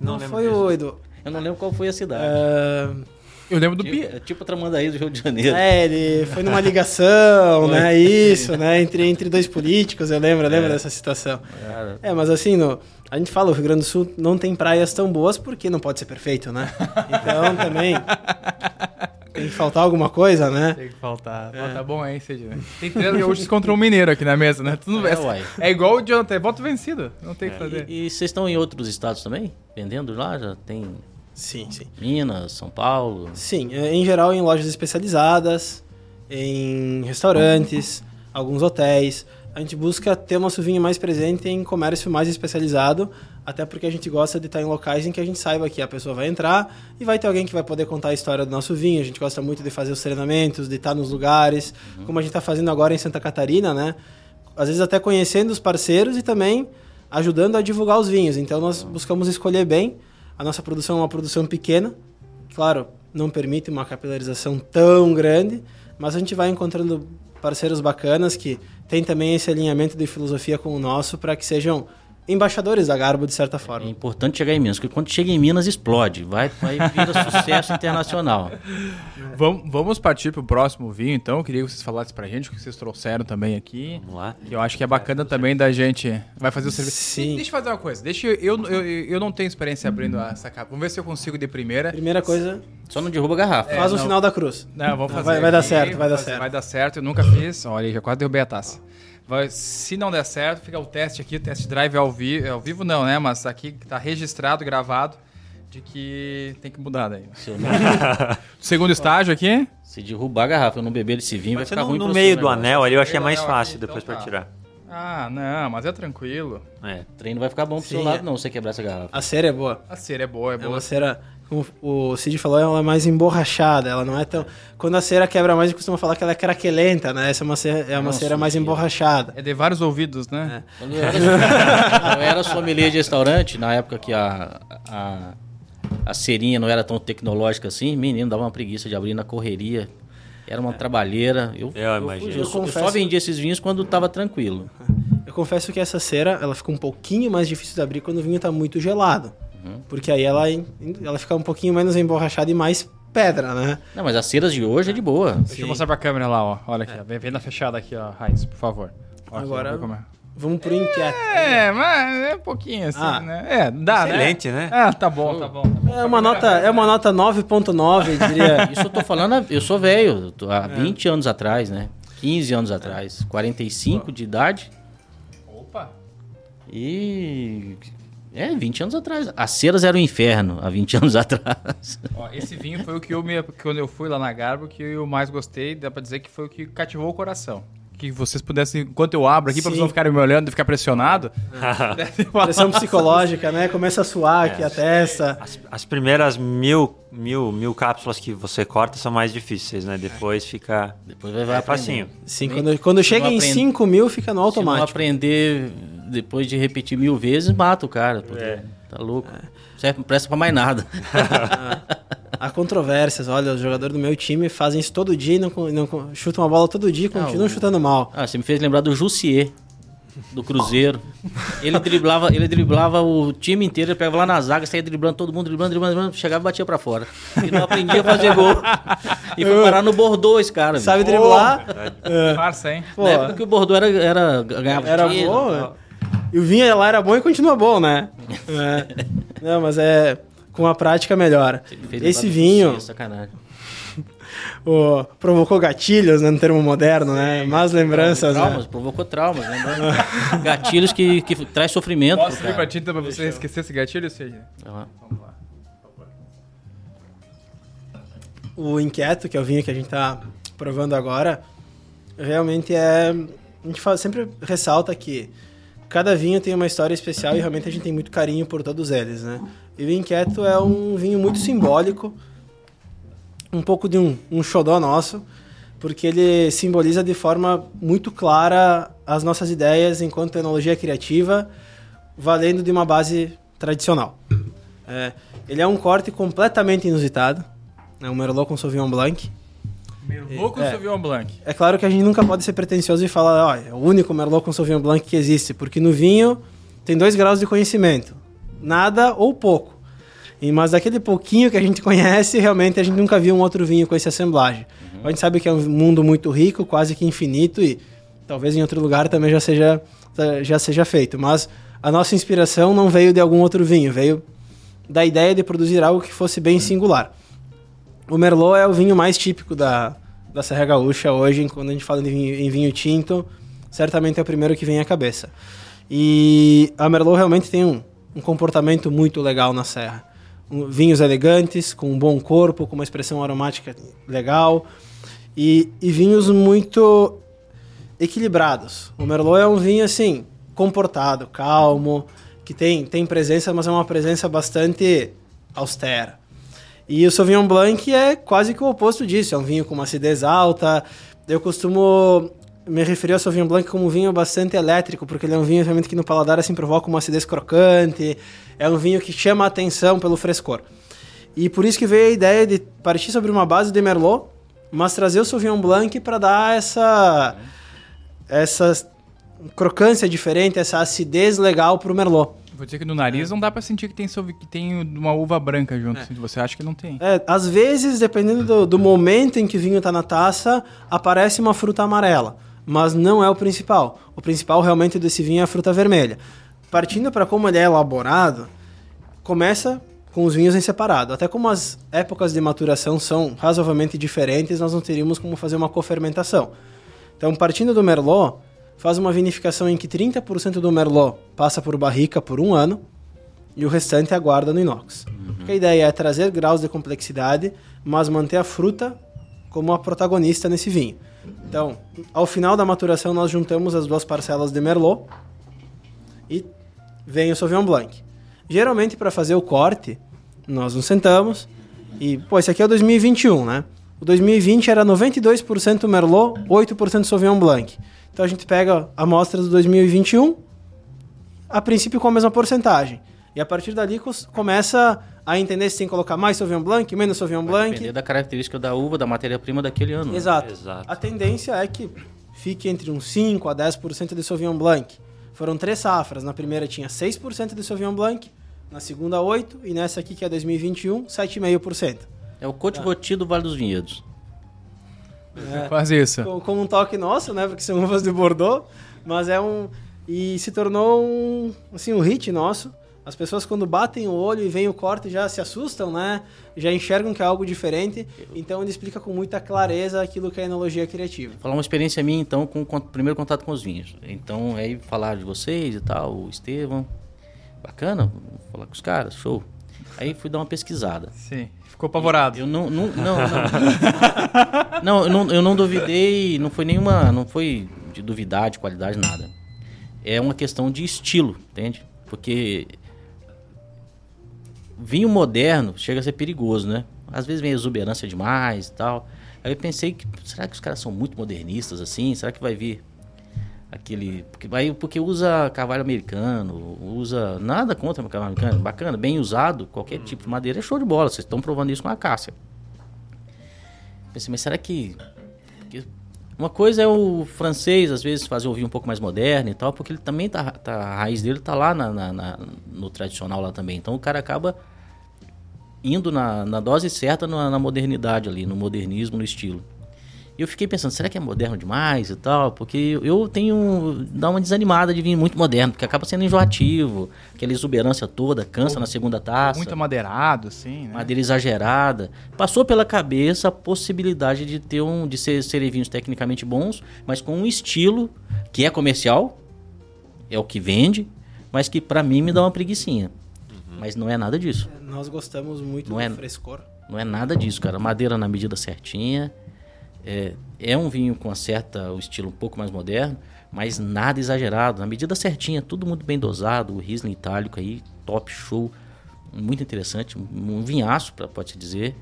Não, não foi o Edu. Eu não lembro qual foi a cidade. Ah, Eu lembro do tipo, Pia. é tipo a Tramandaí do Rio de Janeiro. é, ele foi numa ligação, né? Isso, né? Entre, entre dois políticos, eu lembro, eu lembro dessa situação. É, mas assim, no, a gente fala, o Rio Grande do Sul não tem praias tão boas porque não pode ser perfeito, né? Então também tem que faltar alguma coisa, né? Tem que faltar. Ah, Tá bom, hein, Cid? Tem três gaúchos contra um mineiro aqui na mesa, né? Tudo É, é, é igual o Jonathan, é voto vencido. Não tem o que fazer. E vocês estão em outros estados também? Vendendo lá? Já tem Sim, sim. Minas, São Paulo? Sim, é, em geral em lojas especializadas, em restaurantes, alguns hotéis. A gente busca ter nosso vinho mais presente em comércio mais especializado, até porque a gente gosta de estar em locais em que a gente saiba que a pessoa vai entrar e vai ter alguém que vai poder contar a história do nosso vinho. A gente gosta muito de fazer os treinamentos, de estar nos lugares, como a gente está fazendo agora em Santa Catarina, né? Às vezes até conhecendo os parceiros e também ajudando a divulgar os vinhos. Então nós buscamos escolher bem. A nossa produção é uma produção pequena, claro, não permite uma capilarização tão grande, mas a gente vai encontrando parceiros bacanas que têm também esse alinhamento de filosofia com o nosso para que sejam embaixadores da Garbo de certa É forma. importante chegar em Minas, porque quando chega em Minas explode, vai, vai vira sucesso internacional. Vamos, vamos partir pro próximo vinho, então. Eu queria que vocês falassem pra gente o que vocês trouxeram também aqui. Vamos lá. Que eu acho que é bacana também da gente. Vai fazer o serviço. Sim. Deixa eu fazer uma coisa. Deixa eu, eu, eu, eu não tenho experiência abrindo essa capa. Vamos ver se eu consigo de primeira. Primeira coisa, Só não derruba a garrafa. faz o É, sinal da cruz. Não, vamos fazer. vai- vai dar certo, vai dar certo. Vai dar certo. Eu nunca fiz. Olha, já quase derrubei a taça. Vai- se não der certo, fica o teste aqui, o test drive ao vivo. Ao vivo não, né? Mas aqui tá registrado, gravado, de que tem que mudar daí. Não- Segundo estágio aqui. se derrubar a garrafa, eu não beber desse vinho, vai Pode ser ficar no, ruim no meio do né? anel ali, eu é do mais fácil aqui, depois então pra tá. tirar. Ah, não, mas é tranquilo. É. O treino vai ficar bom pro seu Sim, lado, é. não, você quebrar essa garrafa. A cera é boa. A cera é boa, é É boa. uma cera, como o Cid falou, ela é mais emborrachada. Ela não é tão. Quando a cera quebra mais, a gente costuma falar que ela é craquelenta, né? Essa é uma cera, é uma Nossa, cera mais emborrachada. É de vários ouvidos, né? Quando eu era, eu era sommelier de restaurante, na época que a, a, a cerinha não era tão tecnológica assim, menino, dava uma preguiça de abrir na correria. Era uma trabalheira. Eu, Eu imagino. fugi. Eu, Eu só- eu só confesso- vendia esses vinhos quando tava tranquilo. Eu confesso que essa cera, ela fica um pouquinho mais difícil de abrir quando o vinho tá muito gelado. Uhum. Porque aí ela, ela fica um pouquinho menos emborrachada e mais pedra, né? Não, mas as ceras de hoje é de boa. Deixa eu mostrar pra câmera lá, ó. Olha aqui, ó. Vem, vem na fechada aqui, ó, Raiz, por favor. Ó, aqui, Agora- como é. Vamos pro inquieto. É, mas é um pouquinho assim, Ah. né? É, dá, Excelente, né? Ah, tá bom, tá bom. tá bom. É uma nota, é uma nota 9.9, diria. Isso eu tô falando, eu sou velho, tô É. há 20 anos atrás, né? 15 anos atrás, 45 de idade Opa! e. É, 20 anos atrás. As ceras eram o inferno há 20 anos atrás. Ó, esse vinho foi o que eu me, quando eu fui lá na Garbo que eu mais gostei, dá pra dizer que foi o que cativou o coração. Que vocês pudessem, enquanto eu abro aqui, pra Sim. vocês não ficarem me olhando e ficar pressionado. Pressão psicológica, né? Começa a suar aqui É. a testa. As, as primeiras mil, mil, mil cápsulas que você corta são mais difíceis, né? Depois fica. Depois vai, vai É facinho. Sim, quando, quando chega em aprende- 5 mil, fica no Se não automático. aprender depois de repetir mil vezes, mata o cara. porque É. Tá louco. Serve, não presta pra mais nada. Há controvérsias. Olha, os jogadores do meu time fazem isso todo dia e não, não chutam a bola todo dia e continuam o- chutando mal. Ah, você me fez lembrar do Jussier, do Cruzeiro. Ele driblava, ele driblava o time inteiro, ele pegava lá na zaga, saía driblando todo mundo, driblando, driblando, driblando, chegava e batia pra fora. E não aprendia a fazer gol. E foi parar no Bordeaux esse cara. Sabe bicho. driblar? Farsa, hein? Pô, Na época que o Bordeaux era, era, ganhava era dinheiro, bom. tal. E o vinho lá era bom e continua bom, né? É. Não, mas é. Com a prática melhora. Esse vinho sacanagem. o, provocou gatilhos, né, no termo moderno, né? Más lembranças. né? Traumas, provocou traumas, lembrando? Gatilhos que, que traz sofrimento Posso pro vir pra tinta pra você esquecer esse gatilho, Cid? Aham. Vamos lá. O inquieto, que é o vinho que a gente tá provando agora, realmente é. A gente fala- sempre ressalta que cada vinho tem uma história especial e realmente a gente tem muito carinho por todos eles, né? E o inquieto é um vinho muito simbólico, um pouco de um, um xodó nosso, porque ele simboliza de forma muito clara as nossas ideias enquanto enologia criativa, valendo de uma base tradicional. É, ele é um corte completamente inusitado, é um Merlot com Sauvignon Blanc. Merlot com É. Sauvignon Blanc. É claro que a gente nunca pode ser pretencioso e falar, ó, é o único Merlot com Sauvignon Blanc que existe, porque no vinho tem dois graus de conhecimento, nada ou pouco. E, mas daquele pouquinho que a gente conhece, realmente a gente nunca viu um outro vinho com essa assemblagem. A gente sabe que é um mundo muito rico, quase que infinito, e talvez em outro lugar também já seja, já seja feito. Mas a nossa inspiração não veio de algum outro vinho, veio da ideia de produzir algo que fosse bem singular. O Merlot é o vinho mais típico da, da Serra Gaúcha hoje, quando a gente fala vinho, em vinho tinto, certamente é o primeiro que vem à cabeça. E a Merlot realmente tem um, um comportamento muito legal na Serra. Um, vinhos elegantes, com um bom corpo, com uma expressão aromática legal, e, e vinhos muito equilibrados. O Merlot é um vinho assim, comportado, calmo, que tem, tem presença, mas é uma presença bastante austera. E o Sauvignon Blanc é quase que o oposto disso, é um vinho com uma acidez alta. Eu costumo me referir ao Sauvignon Blanc como um vinho bastante elétrico, porque ele é um vinho realmente que no paladar assim provoca uma acidez crocante, é um vinho que chama a atenção pelo frescor. E por isso que veio a ideia de partir sobre uma base de Merlot, mas trazer o Sauvignon Blanc para dar essa essa crocância diferente, essa acidez legal para o Merlot. Vou dizer que no nariz é. não dá para sentir que tem, que tem uma uva branca junto. É. Você acha que não tem? É, às vezes, dependendo do, do momento em que o vinho está na taça, aparece uma fruta amarela. Mas não é o principal. O principal realmente desse vinho é a fruta vermelha. Partindo para como ele é elaborado, começa com os vinhos em separado. Até como as épocas de maturação são razoavelmente diferentes, nós não teríamos como fazer uma cofermentação. Então, partindo do Merlot, faz uma vinificação em que 30% do Merlot passa por barrica por um ano e o restante aguarda no inox. Uhum. A ideia é trazer graus de complexidade, mas manter a fruta como a protagonista nesse vinho. Então, ao final da maturação, nós juntamos as duas parcelas de Merlot e vem o Sauvignon Blanc. Geralmente, para fazer o corte, nós nos sentamos e, pô, esse aqui é o 2021, né? O 2020 era 92% Merlot, 8% Sauvignon Blanc. Então a gente pega amostras do 2021, a princípio com a mesma porcentagem. E a partir dali começa a entender se tem que colocar mais Sauvignon Blanc, menos Sauvignon Vai Blanc. Depender da característica da uva, da matéria-prima daquele ano. Né? Exato. Né? Exato. A tendência é que fique entre uns 5 a 10% de Sauvignon Blanc. Foram três safras. Na primeira tinha 6% de Sauvignon Blanc, na segunda 8% e nessa aqui que é 2021, 7,5%. É o Cote Roti do Vale dos Vinhedos. É, Quase isso. Com, com, um toque nosso, né? Porque são uvas de Bordeaux. Mas é um. E se tornou um, assim, um hit nosso. As pessoas, quando batem o olho e veem o corte, já se assustam, né? Já enxergam que é algo diferente. Então, ele explica com muita clareza aquilo que é a enologia criativa. Vou falar uma experiência minha, então, com o primeiro contato com os vinhos. Então, aí falar de vocês e tal, o Estevão. Bacana, vou falar com os caras, show. Aí fui dar uma pesquisada. Sim. Ficou apavorado. Eu não não não, não. não, eu não, eu não duvidei, não foi nenhuma, não foi de duvidar de qualidade nada. É uma questão de estilo, entende? Porque vinho moderno chega a ser perigoso, né? Às vezes vem exuberância demais e tal. Aí eu pensei que será que os caras são muito modernistas assim? Será que vai vir aquele porque vai porque usa cavalo americano, usa nada contra o cavalo americano, bacana, bem usado, qualquer tipo de madeira é show de bola. Vocês estão provando isso com a Cássia. Pensei, mas será que porque uma coisa é o francês às vezes fazer ouvir um pouco mais moderno e tal, porque ele também tá, tá a raiz dele tá lá na, na, na, no tradicional lá também. Então o cara acaba indo na, na dose certa na, na modernidade ali, no modernismo, no estilo. E eu fiquei pensando, será que é moderno demais e tal? Porque eu tenho. dá uma desanimada de vir muito moderno, porque acaba sendo enjoativo, aquela exuberância toda, cansa Ou, na segunda taça. Muito madeirado, sim. Né? Madeira exagerada. Passou pela cabeça a possibilidade de ter um. de ser, serem vinhos tecnicamente bons, mas com um estilo que é comercial, é o que vende, mas que para mim me dá uma preguiçinha. Uhum. Mas não é nada disso. Nós gostamos muito não do é, frescor. Não é nada disso, cara. Madeira na medida certinha. É, é um vinho com certa o estilo um pouco mais moderno, mas nada exagerado, na medida certinha, tudo muito bem dosado, o Riesling itálico aí, top show, muito interessante, um vinhaço, pode-se dizer.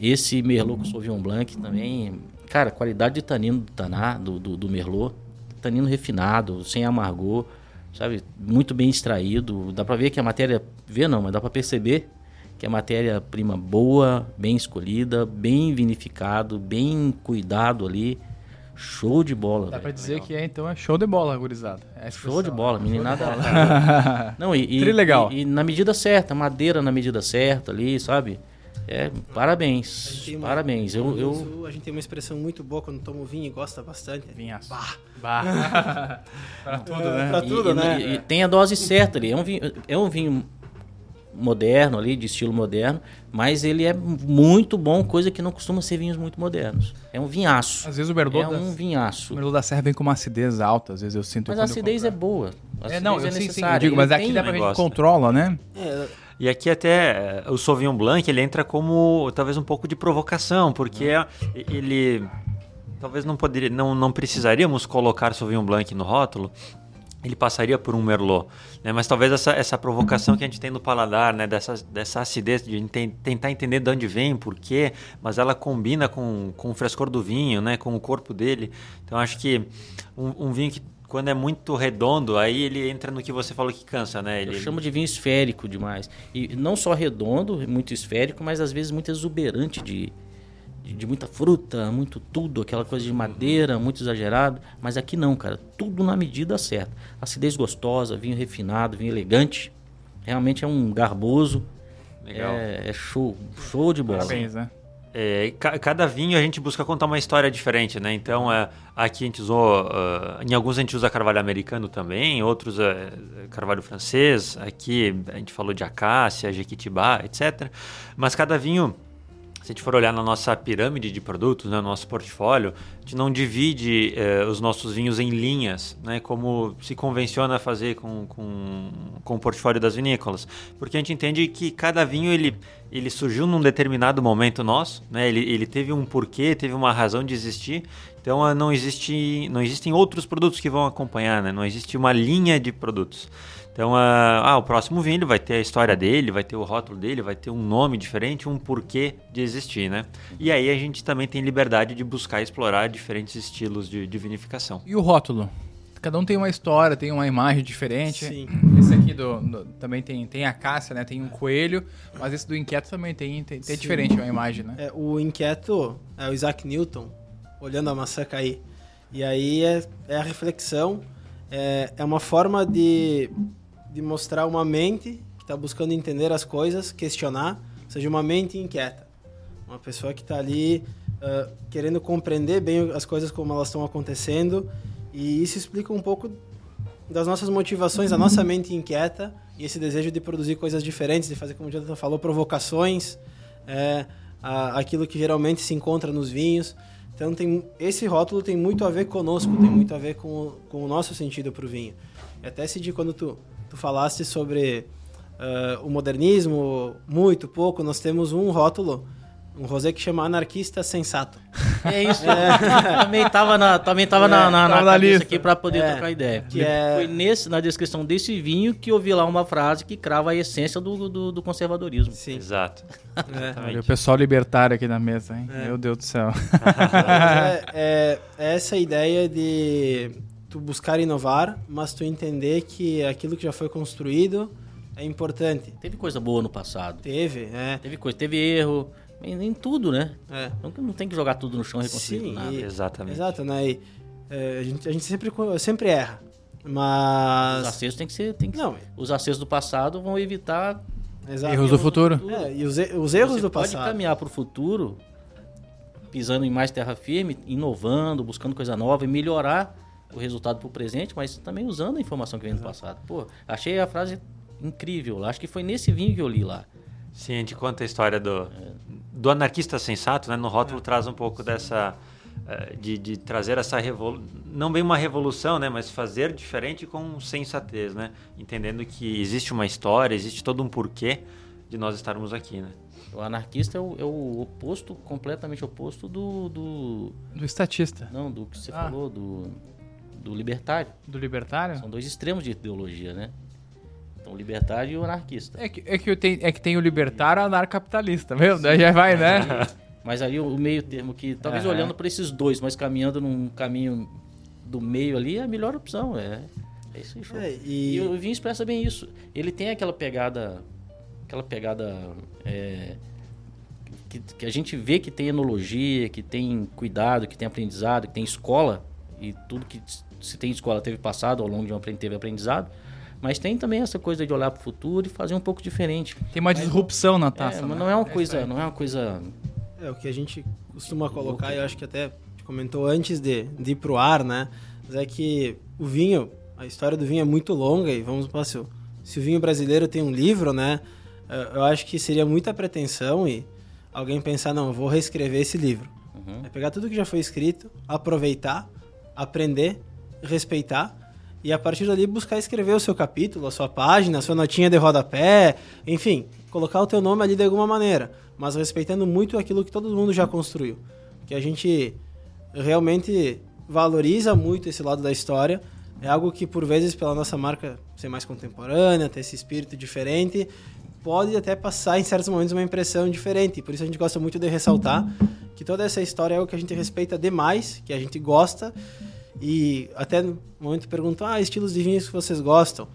Esse Merlot com Sauvignon Blanc também, cara, qualidade de tanino do taná, do, do, do Merlot, tanino refinado, sem amargor, sabe, muito bem extraído, dá para ver que a matéria, vê não, mas dá para perceber que é matéria-prima boa, bem escolhida, bem vinificado, bem cuidado ali. Show de bola, Dá velho. pra dizer que é, então é show de bola, gurizada. É Show de bola, meninada. Não, e, e, Trilegal. E, e na medida certa, madeira na medida certa ali, sabe? É, parabéns. uma- Parabéns. Eu, eu, Sul, a gente tem uma expressão muito boa quando toma o vinho e gosta bastante. Vinhaço. Bah. Bah. pra tudo, É, né? pra tudo, e, né? e- e tem a dose certa ali. É um vinho, é um vinho moderno ali, de estilo moderno, mas ele é muito bom, coisa que não costuma ser vinhos muito modernos. É um vinhaço. Às vezes o Merlot, É da, um o vinhaço. Merlot da Serra vem com uma acidez alta, às vezes eu sinto Mas a acidez é boa. A É, acidez não, eu é sim, sim, eu digo, mas Ele aqui dá pra gente controla, né? É, E aqui até eh, o Sauvignon Blanc, ele entra como talvez um pouco de provocação, porque é- ele talvez não poderia, não, não precisaríamos colocar Sauvignon Blanc no rótulo, ele passaria por um Merlot, né? Mas talvez essa, essa provocação que a gente tem no paladar, né? Dessa, dessa acidez, de enten- tentar entender de onde vem, por quê, mas ela combina com, com o frescor do vinho, né? Com o corpo dele. Então acho que um, um vinho que quando é muito redondo, aí ele entra no que você falou que cansa, né? Ele, Eu chamo de vinho esférico demais. E não só redondo, muito esférico, mas às vezes muito exuberante de, de, de muita fruta, muito tudo, aquela coisa de madeira, muito exagerado. Mas aqui não, cara. Tudo na medida certa. Acidez gostosa, vinho refinado, vinho elegante. Realmente é um garboso. Legal. É, é show, show de bola. Parabéns, né? É, ca- cada vinho a gente busca contar uma história diferente, né? Então, é, aqui a gente usou, ah, em alguns a gente usa carvalho americano também, outros é, carvalho francês. Aqui a gente falou de acácia, jequitibá, etc. Mas cada vinho, se a gente for olhar na nossa pirâmide de produtos, né, no nosso portfólio, a gente não divide eh, os nossos vinhos em linhas, né, como se convenciona fazer com, com, com o portfólio das vinícolas. Porque a gente entende que cada vinho ele, ele surgiu num determinado momento nosso, né, ele, ele teve um porquê, teve uma razão de existir. Então ah, não, existe, não existem outros produtos que vão acompanhar, né, não existe uma linha de produtos. Então, ah, ah, o próximo vinho vai ter a história dele, vai ter o rótulo dele, vai ter um nome diferente, um porquê de existir, né? E aí a gente também tem liberdade de buscar explorar diferentes estilos de, de vinificação. E o rótulo? Cada um tem uma história, tem uma imagem diferente. Sim. Esse aqui do, do- também tem, tem a Cássia, né? Tem um coelho, mas esse do Inquieto também tem, tem, tem diferente uma imagem, né? É, o inquieto é o Isaac Newton, olhando a maçã cair. E aí é, é a reflexão, é, é uma forma de, de mostrar uma mente que está buscando entender as coisas, questionar, seja, uma mente inquieta. Uma pessoa que está ali ah, querendo compreender bem as coisas como elas estão acontecendo. E isso explica um pouco das nossas motivações, a nossa mente inquieta e esse desejo de produzir coisas diferentes, de fazer, como o Jonathan falou, provocações, é, a- aquilo que geralmente se encontra nos vinhos. Então, tem, esse rótulo tem muito a ver conosco, tem muito a ver com, o- com o nosso sentido para o vinho. E até esse dia, quando tu, tu falaste sobre ah, o modernismo, muito pouco, nós temos um rótulo, um rosé que chama Anarquista Sensato. É isso. também tava na, também tava na, na, É, tava na na lista. aqui para poder É, trocar ideia. que é- Foi nesse, na descrição desse vinho que eu vi lá uma frase que crava a essência do, do, do conservadorismo. Sim. Exato. É. O pessoal libertário aqui na mesa, hein? É. Meu Deus do céu. É, é- é essa ideia de tu buscar inovar, mas tu entender que aquilo que já foi construído é importante. Teve coisa boa no passado. Teve, é. Teve coisa, teve erro, em, em tudo, né? é. Não, não tem que jogar tudo no chão e reconstruir Sim, nada. e- Exatamente. Exato, né? E, é, a, gente, a gente sempre, sempre erra. Os Mas. acertos tem que ser. Tem que, Não. Os acertos do passado vão evitar Exato. Erros do futuro. É, e os, os erros Você do pode passado. caminhar para o futuro pisando em mais terra firme, inovando, buscando coisa nova e melhorar o resultado para o presente, mas também usando a informação que vem do passado. Pô, achei a frase incrível lá. Acho que foi nesse vinho que eu li lá. Sim, a gente conta a história do, do anarquista sensato, né? No rótulo traz um pouco dessa. eh, De, de trazer essa revolução, não bem uma revolução, né? Mas fazer diferente com sensatez, né? Entendendo que existe uma história, existe todo um porquê de nós estarmos aqui, né? O anarquista é o, é o oposto, completamente oposto do, do. Do estatista. Não, do que você Ah. falou, do, do libertário. Do libertário? São dois extremos de ideologia, né? Então, o libertário e o anarquista. É que, é, que tem, é que tem o libertário e o anarcapitalista, viu? Daí já vai, né? Mas aí o meio termo que, talvez Aham. olhando para esses dois, mas caminhando num caminho do meio ali, é a melhor opção. É, é isso aí, show. É, E e, o vinho expressa bem isso. Ele tem aquela pegada. Aquela pegada. é, que, que a gente vê que tem enologia, que tem cuidado, que tem aprendizado, que tem escola, e tudo que se tem escola teve passado, ao longo de um aprendizado, teve aprendizado, mas tem também essa coisa de olhar para o futuro e fazer um pouco diferente. Tem uma disrupção na taça. É, né? mas não é uma isso coisa, não é uma coisa É, o que a gente costuma colocar, eu acho que até comentou antes de, de ir pro ar, né? Mas é que o vinho, a história do vinho é muito longa e vamos para se, o- se o vinho brasileiro tem um livro, né? eh, Eu acho que seria muita pretensão e alguém pensar, não, eu vou reescrever esse livro. Uhum. É pegar tudo que já foi escrito, aproveitar, aprender, respeitar e a partir dali buscar escrever o seu capítulo, a sua página, a sua notinha de rodapé, enfim, colocar o teu nome ali de alguma maneira, mas respeitando muito aquilo que todo mundo já construiu. Que a gente realmente valoriza muito esse lado da história. É algo que, por vezes, pela nossa marca ser mais contemporânea, ter esse espírito diferente, pode até passar em certos momentos uma impressão diferente. Por isso a gente gosta muito de ressaltar que toda essa história é algo que a gente respeita demais, que a gente gosta. E até no momento perguntam, ah, estilos de vinhos que vocês gostam.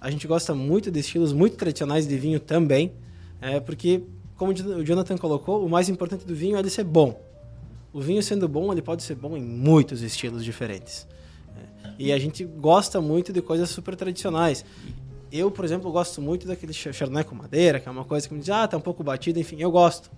A gente gosta muito de estilos muito tradicionais de vinho também, é, porque, como o Jonathan colocou, o mais importante do vinho é ele ser bom. O vinho sendo bom, ele pode ser bom em muitos estilos diferentes. É, E a gente gosta muito de coisas super tradicionais. Eu, por exemplo, gosto muito daquele ch- chardonnay com madeira, que é uma coisa que me diz, ah, tá um pouco batido, enfim, eu gosto.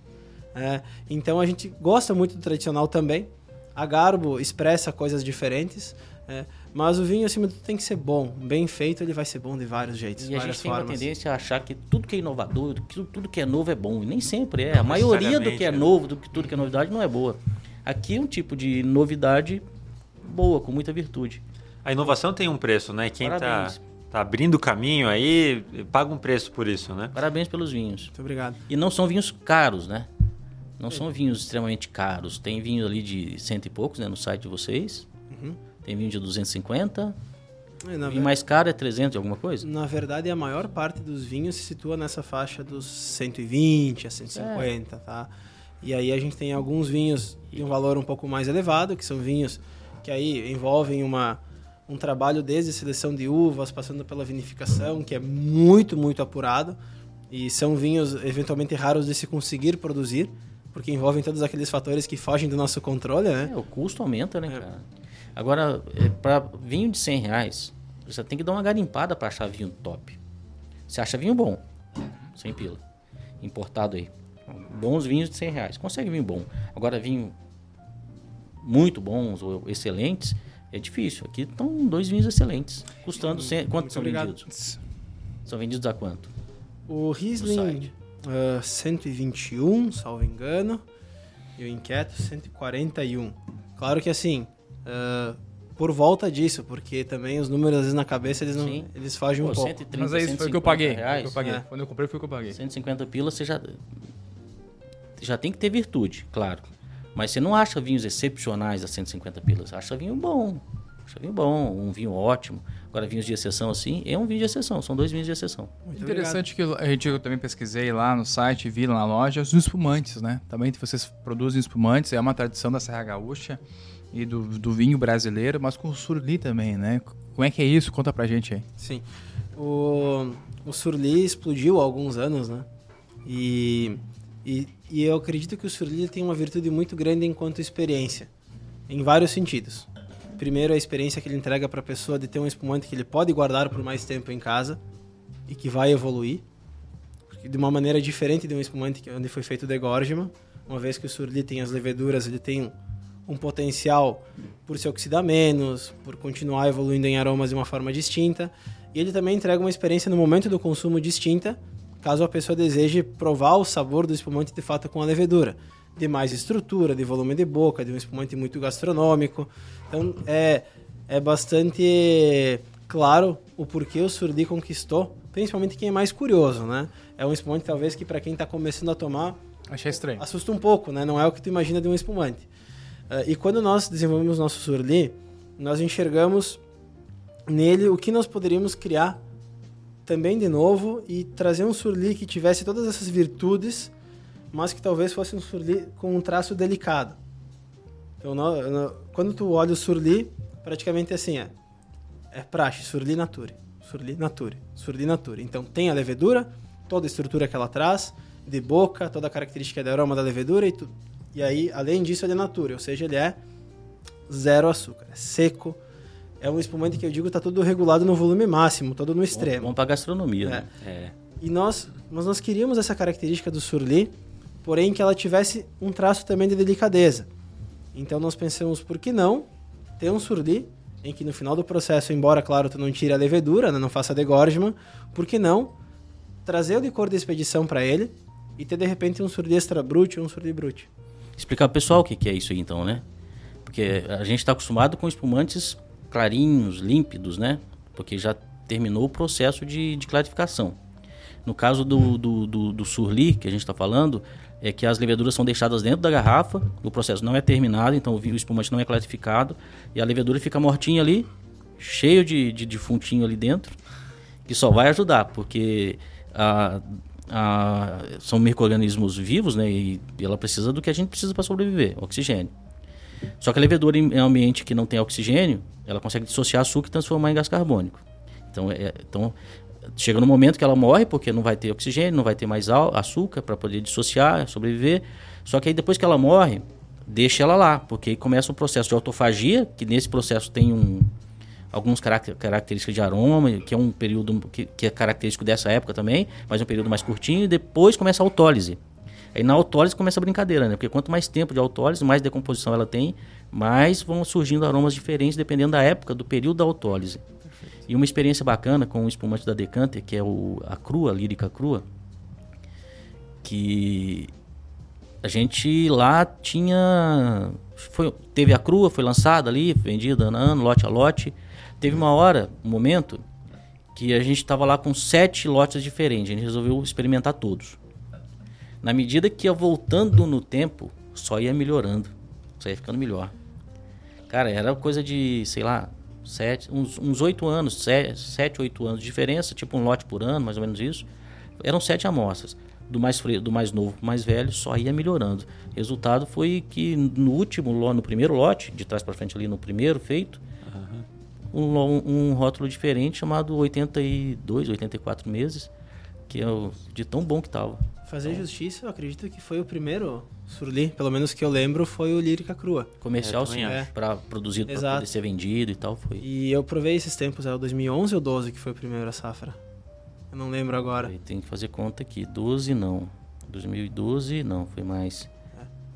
É, então a gente gosta muito do tradicional também. A Garbo expressa coisas diferentes, é, mas o vinho, acima de tudo, tem que ser bom. Bem feito, ele vai ser bom de vários jeitos, E a várias gente tem uma formas. tendência a achar que tudo que é inovador, que tudo, que é novo é bom. E nem sempre é. A maioria do que é né? novo, do que tudo que é novidade, não é boa. Aqui é um tipo de novidade boa, com muita virtude. A inovação tem um preço, né? Quem tá, Parabéns. tá abrindo o caminho aí, paga um preço por isso, né? Parabéns pelos vinhos. Muito obrigado. E não são vinhos caros, né? Não são vinhos extremamente caros. Tem vinho ali de cento e poucos, né? No site de vocês. Uhum. Tem vinho de 250. É, vinho mais caro é 300 e alguma coisa. Na verdade, a maior parte dos vinhos se situa nessa faixa dos 120 a 150, tá? E aí a gente tem alguns vinhos de um valor um pouco mais elevado, que são vinhos que aí envolvem uma, um trabalho desde seleção de uvas, passando pela vinificação, que é muito, muito apurado. E são vinhos eventualmente raros de se conseguir produzir, porque envolvem todos aqueles fatores que fogem do nosso controle, né? É, o custo aumenta, né, cara? Agora, é, para vinho de 100 reais, você tem que dar uma garimpada para achar vinho top. Você acha vinho bom, sem pila, importado aí. Bons vinhos de 100 reais. Consegue vinho bom. Agora, vinho muito bons ou excelentes, é difícil. Aqui estão dois vinhos excelentes, custando... cem- Quanto muito são obrigado. vendidos? São vendidos a quanto? O Riesling site. ah, 121, salvo engano, e o Inquieto 141. Claro que assim, ah, por volta disso, porque também os números às vezes na cabeça eles não, Sim. eles fogem um Pô, pouco. 130, Mas é isso, foi o que eu 150 paguei. Reais. que eu paguei. É. Quando eu comprei, foi o que eu paguei. 150 pilas, você já já tem que ter virtude, claro. Mas você não acha vinhos excepcionais a 150 pilas, acha vinho bom. Acha vinho bom, um vinho ótimo. Agora vinhos de exceção assim, é um vinho de exceção, são dois vinhos de exceção. Muito Interessante que a gente eu também pesquisei lá no site, vi lá na loja, os espumantes, né? Também vocês produzem espumantes, é uma tradição da Serra Gaúcha e do, do vinho brasileiro, mas com o surli também, né? Como é que é isso? Conta pra gente aí. Sim. O, o Surly explodiu há alguns anos, né? E, e, e eu acredito que o Surly tem uma virtude muito grande enquanto experiência, em vários sentidos. Primeiro, a experiência que ele entrega para a pessoa de ter um espumante que ele pode guardar por mais tempo em casa e que vai evoluir, de uma maneira diferente de um espumante onde foi feito degorgement, uma vez que o Surly tem as leveduras, ele tem um potencial por se oxidar menos, por continuar evoluindo em aromas de uma forma distinta, e ele também entrega uma experiência no momento do consumo distinta, caso a pessoa deseje provar o sabor do espumante de fato com a levedura, de mais estrutura, de volume de boca, de um espumante muito gastronômico. Então é é bastante claro o porquê o Surdi conquistou, principalmente quem é mais curioso, né? É um espumante talvez que para quem está começando a tomar Achei estranho. assusta um pouco, né? Não é o que tu imagina de um espumante. Eh, e quando nós desenvolvemos nosso surli, nós enxergamos nele o que nós poderíamos criar também de novo e trazer um surli que tivesse todas essas virtudes, mas que talvez fosse um surli com um traço delicado. Então, nó- nó- quando tu olha o surli, praticamente assim é, é praxe, surli nature, surli nature, surli nature. Então tem a levedura, toda a estrutura que ela traz, de boca, toda a característica de aroma da levedura e tudo. E aí, além disso, ele é natura, ou seja, ele é zero açúcar, é seco. É um espumante que eu digo está todo regulado no volume máximo, todo no extremo. Bom pra gastronomia, É. né? É. E nós, mas nós queríamos essa característica do surli, porém que ela tivesse um traço também de delicadeza. Então nós pensamos, por que não ter um surli em que no final do processo, embora, claro, tu não tire a levedura, né, não faça degorgement, por que não trazer o licor de expedição para ele e ter de repente um surli extra brute ou um surli brute. Explicar pro pessoal o que, que é isso aí, então, né? Porque a gente está acostumado com espumantes clarinhos, límpidos, né? Porque já terminou o processo de, de clarificação. No caso do, do, do, do surli, que a gente está falando, é que as leveduras são deixadas dentro da garrafa, o processo não é terminado, então o espumante não é clarificado, e a levedura fica mortinha ali, cheio de, de defuntinho ali dentro, que só vai ajudar, porque a, a- são micro-organismos vivos, né? E, e ela precisa do que a gente precisa para sobreviver, oxigênio. Só que a levedura em ambiente que não tem oxigênio, ela consegue dissociar açúcar e transformar em gás carbônico. Então, é- então chega no momento que ela morre porque não vai ter oxigênio, não vai ter mais açúcar para poder dissociar, sobreviver. Só que aí depois que ela morre, deixa ela lá, porque aí começa o processo de autofagia, que nesse processo tem um, carac- características de aroma, que é um período que, que é característico dessa época também, mas é um período mais curtinho, e depois começa a autólise. Aí na autólise começa a brincadeira, né? Porque quanto mais tempo de autólise, mais decomposição ela tem, mais vão surgindo aromas diferentes dependendo da época, do período da autólise. E uma experiência bacana com o espumante da Decanter, que é o, a crua, a lírica crua, que a gente lá tinha. Foi, teve a crua, foi lançada ali, vendida a ano, lote a lote. Teve uma hora, um momento, que a gente estava lá com sete lotes diferentes. A gente resolveu experimentar todos. Na medida que ia voltando no tempo, só ia melhorando. Só ia ficando melhor. Cara, era coisa de, sei lá, sete, uns, uns oito anos, sete, sete, oito anos de diferença, tipo um lote por ano, mais ou menos isso. Eram sete amostras. Do mais, do mais novo pro mais velho, só ia melhorando. Resultado foi que no último, no primeiro lote, de trás para frente ali no primeiro feito, um, lo- um rótulo diferente chamado 82, 84 meses, que é o, de tão bom que tava. Fazer justiça, eu acredito que foi o primeiro surli, pelo menos que eu lembro, foi o Lírica Crua. Comercial, É, sim, acho. para produzido, para poder ser vendido e tal, foi. E eu provei esses tempos, é o 2011 ou 12 que foi o primeiro a safra? Eu não lembro agora. Tem que fazer conta aqui. 12 não. 2012 não, foi mais.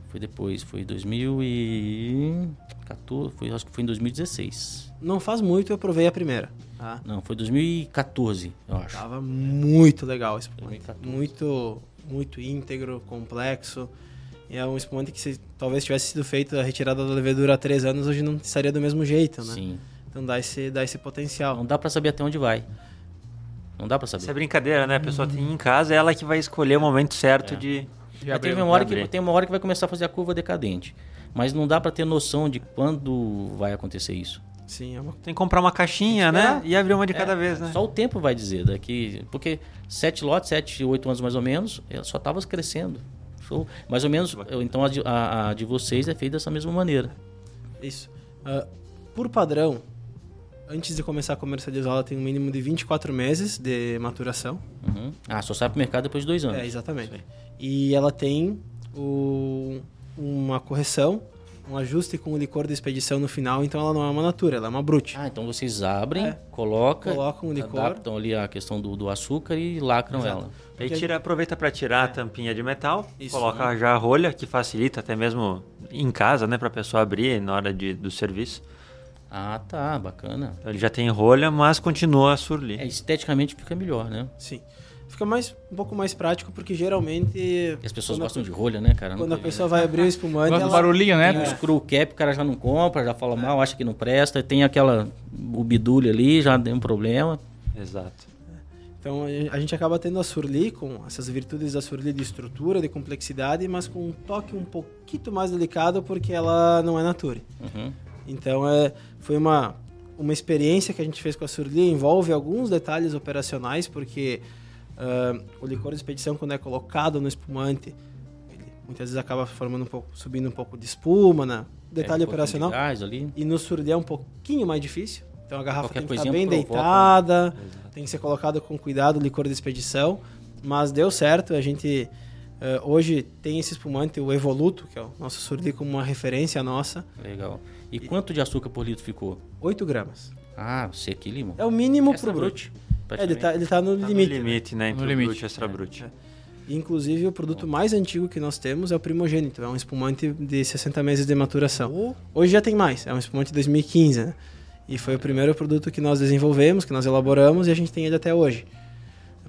Foi depois, foi 2014, foi, acho que foi em 2016. Não faz muito eu provei a primeira. Tá? Não, foi 2014, eu acho. Tava muito legal esse espumante. 2014. Muito, muito íntegro, complexo. E é um espumante que se talvez tivesse sido feito a retirada da levedura há três anos, hoje não estaria do mesmo jeito, né? Sim. Então dá esse, dá esse potencial. Não dá pra saber até onde vai. Não dá pra saber. Isso é brincadeira, né? A pessoa tem em casa, é ela que vai escolher o momento certo É. de. Mas tem uma, hora que, abrir. tem uma hora que vai começar a fazer a curva decadente. Mas não dá pra ter noção de quando vai acontecer isso. Sim, é uma Tem que comprar uma caixinha, né? E abrir uma de cada É, vez, né? Só o tempo vai dizer daqui, porque sete lotes, sete, oito anos mais ou menos, ela só estava crescendo. Show. Mais ou menos, então a de, a- a de vocês é feita dessa mesma maneira. Isso. Ah, por padrão, antes de começar a comercializar, ela tem um mínimo de 24 meses de maturação. Uhum. Ah, só sai pro mercado depois de dois anos. É, exatamente. E ela tem o- uma correção, um ajuste com o licor de expedição no final, então ela não é uma natura, ela é uma brute. Ah, então vocês abrem, É. colocam, Colocam o licor. adaptam ali a questão do, do açúcar e lacram Exato. ela. Aí tira, aproveita para tirar a tampinha de metal, Isso. coloca já a rolha, que facilita até mesmo em casa, né? Pra pessoa abrir na hora de, do serviço. Ah, tá, bacana. Então ele já tem rolha, mas continua a surli. É, esteticamente fica melhor, né? Sim. Fica mais, um pouco mais prático, porque geralmente... E as pessoas quando a- gostam de rolha, né, cara? Quando a vi, pessoa vai abrir o espumante, Gosta do ela... barulhinho, né? Tem o screw cap, o cara já não compra, já fala mal, acha que não presta. Tem aquela o bidule ali, já deu um problema. Exato. Então a gente acaba tendo a Surly com essas virtudes da Surly de estrutura, de complexidade, mas com um toque um pouquinho mais delicado porque ela não é nature. Uhum. Então é, foi uma, uma experiência que a gente fez com a Surly, envolve alguns detalhes operacionais, porque ah, o licor de expedição, quando é colocado no espumante, ele muitas vezes acaba formando um pouco, subindo um pouco de espuma, né? detalhe É, operacional. ali. E no Surly é um pouquinho mais difícil. Então a garrafa Qualquer tem que estar bem provoca, deitada, tem que ser colocado com cuidado o licor de expedição. Mas deu certo, a gente Uh, hoje tem esse espumante, o Evoluto, que é o nosso surdi como uma referência nossa. Legal. E quanto de açúcar por litro ficou? 8 gramas. Ah, seco limão. É o mínimo Extra pro brute. brute. É, ele tá, ele tá no Tá limite. no limite, né? Entre No o limite. brute e extra brute. E, Inclusive, o produto mais antigo que nós temos é o primogênito. É um espumante de 60 meses de maturação. Hoje já tem mais. É um espumante de 2015, né? E foi o primeiro produto que nós desenvolvemos, que nós elaboramos e a gente tem ele até hoje.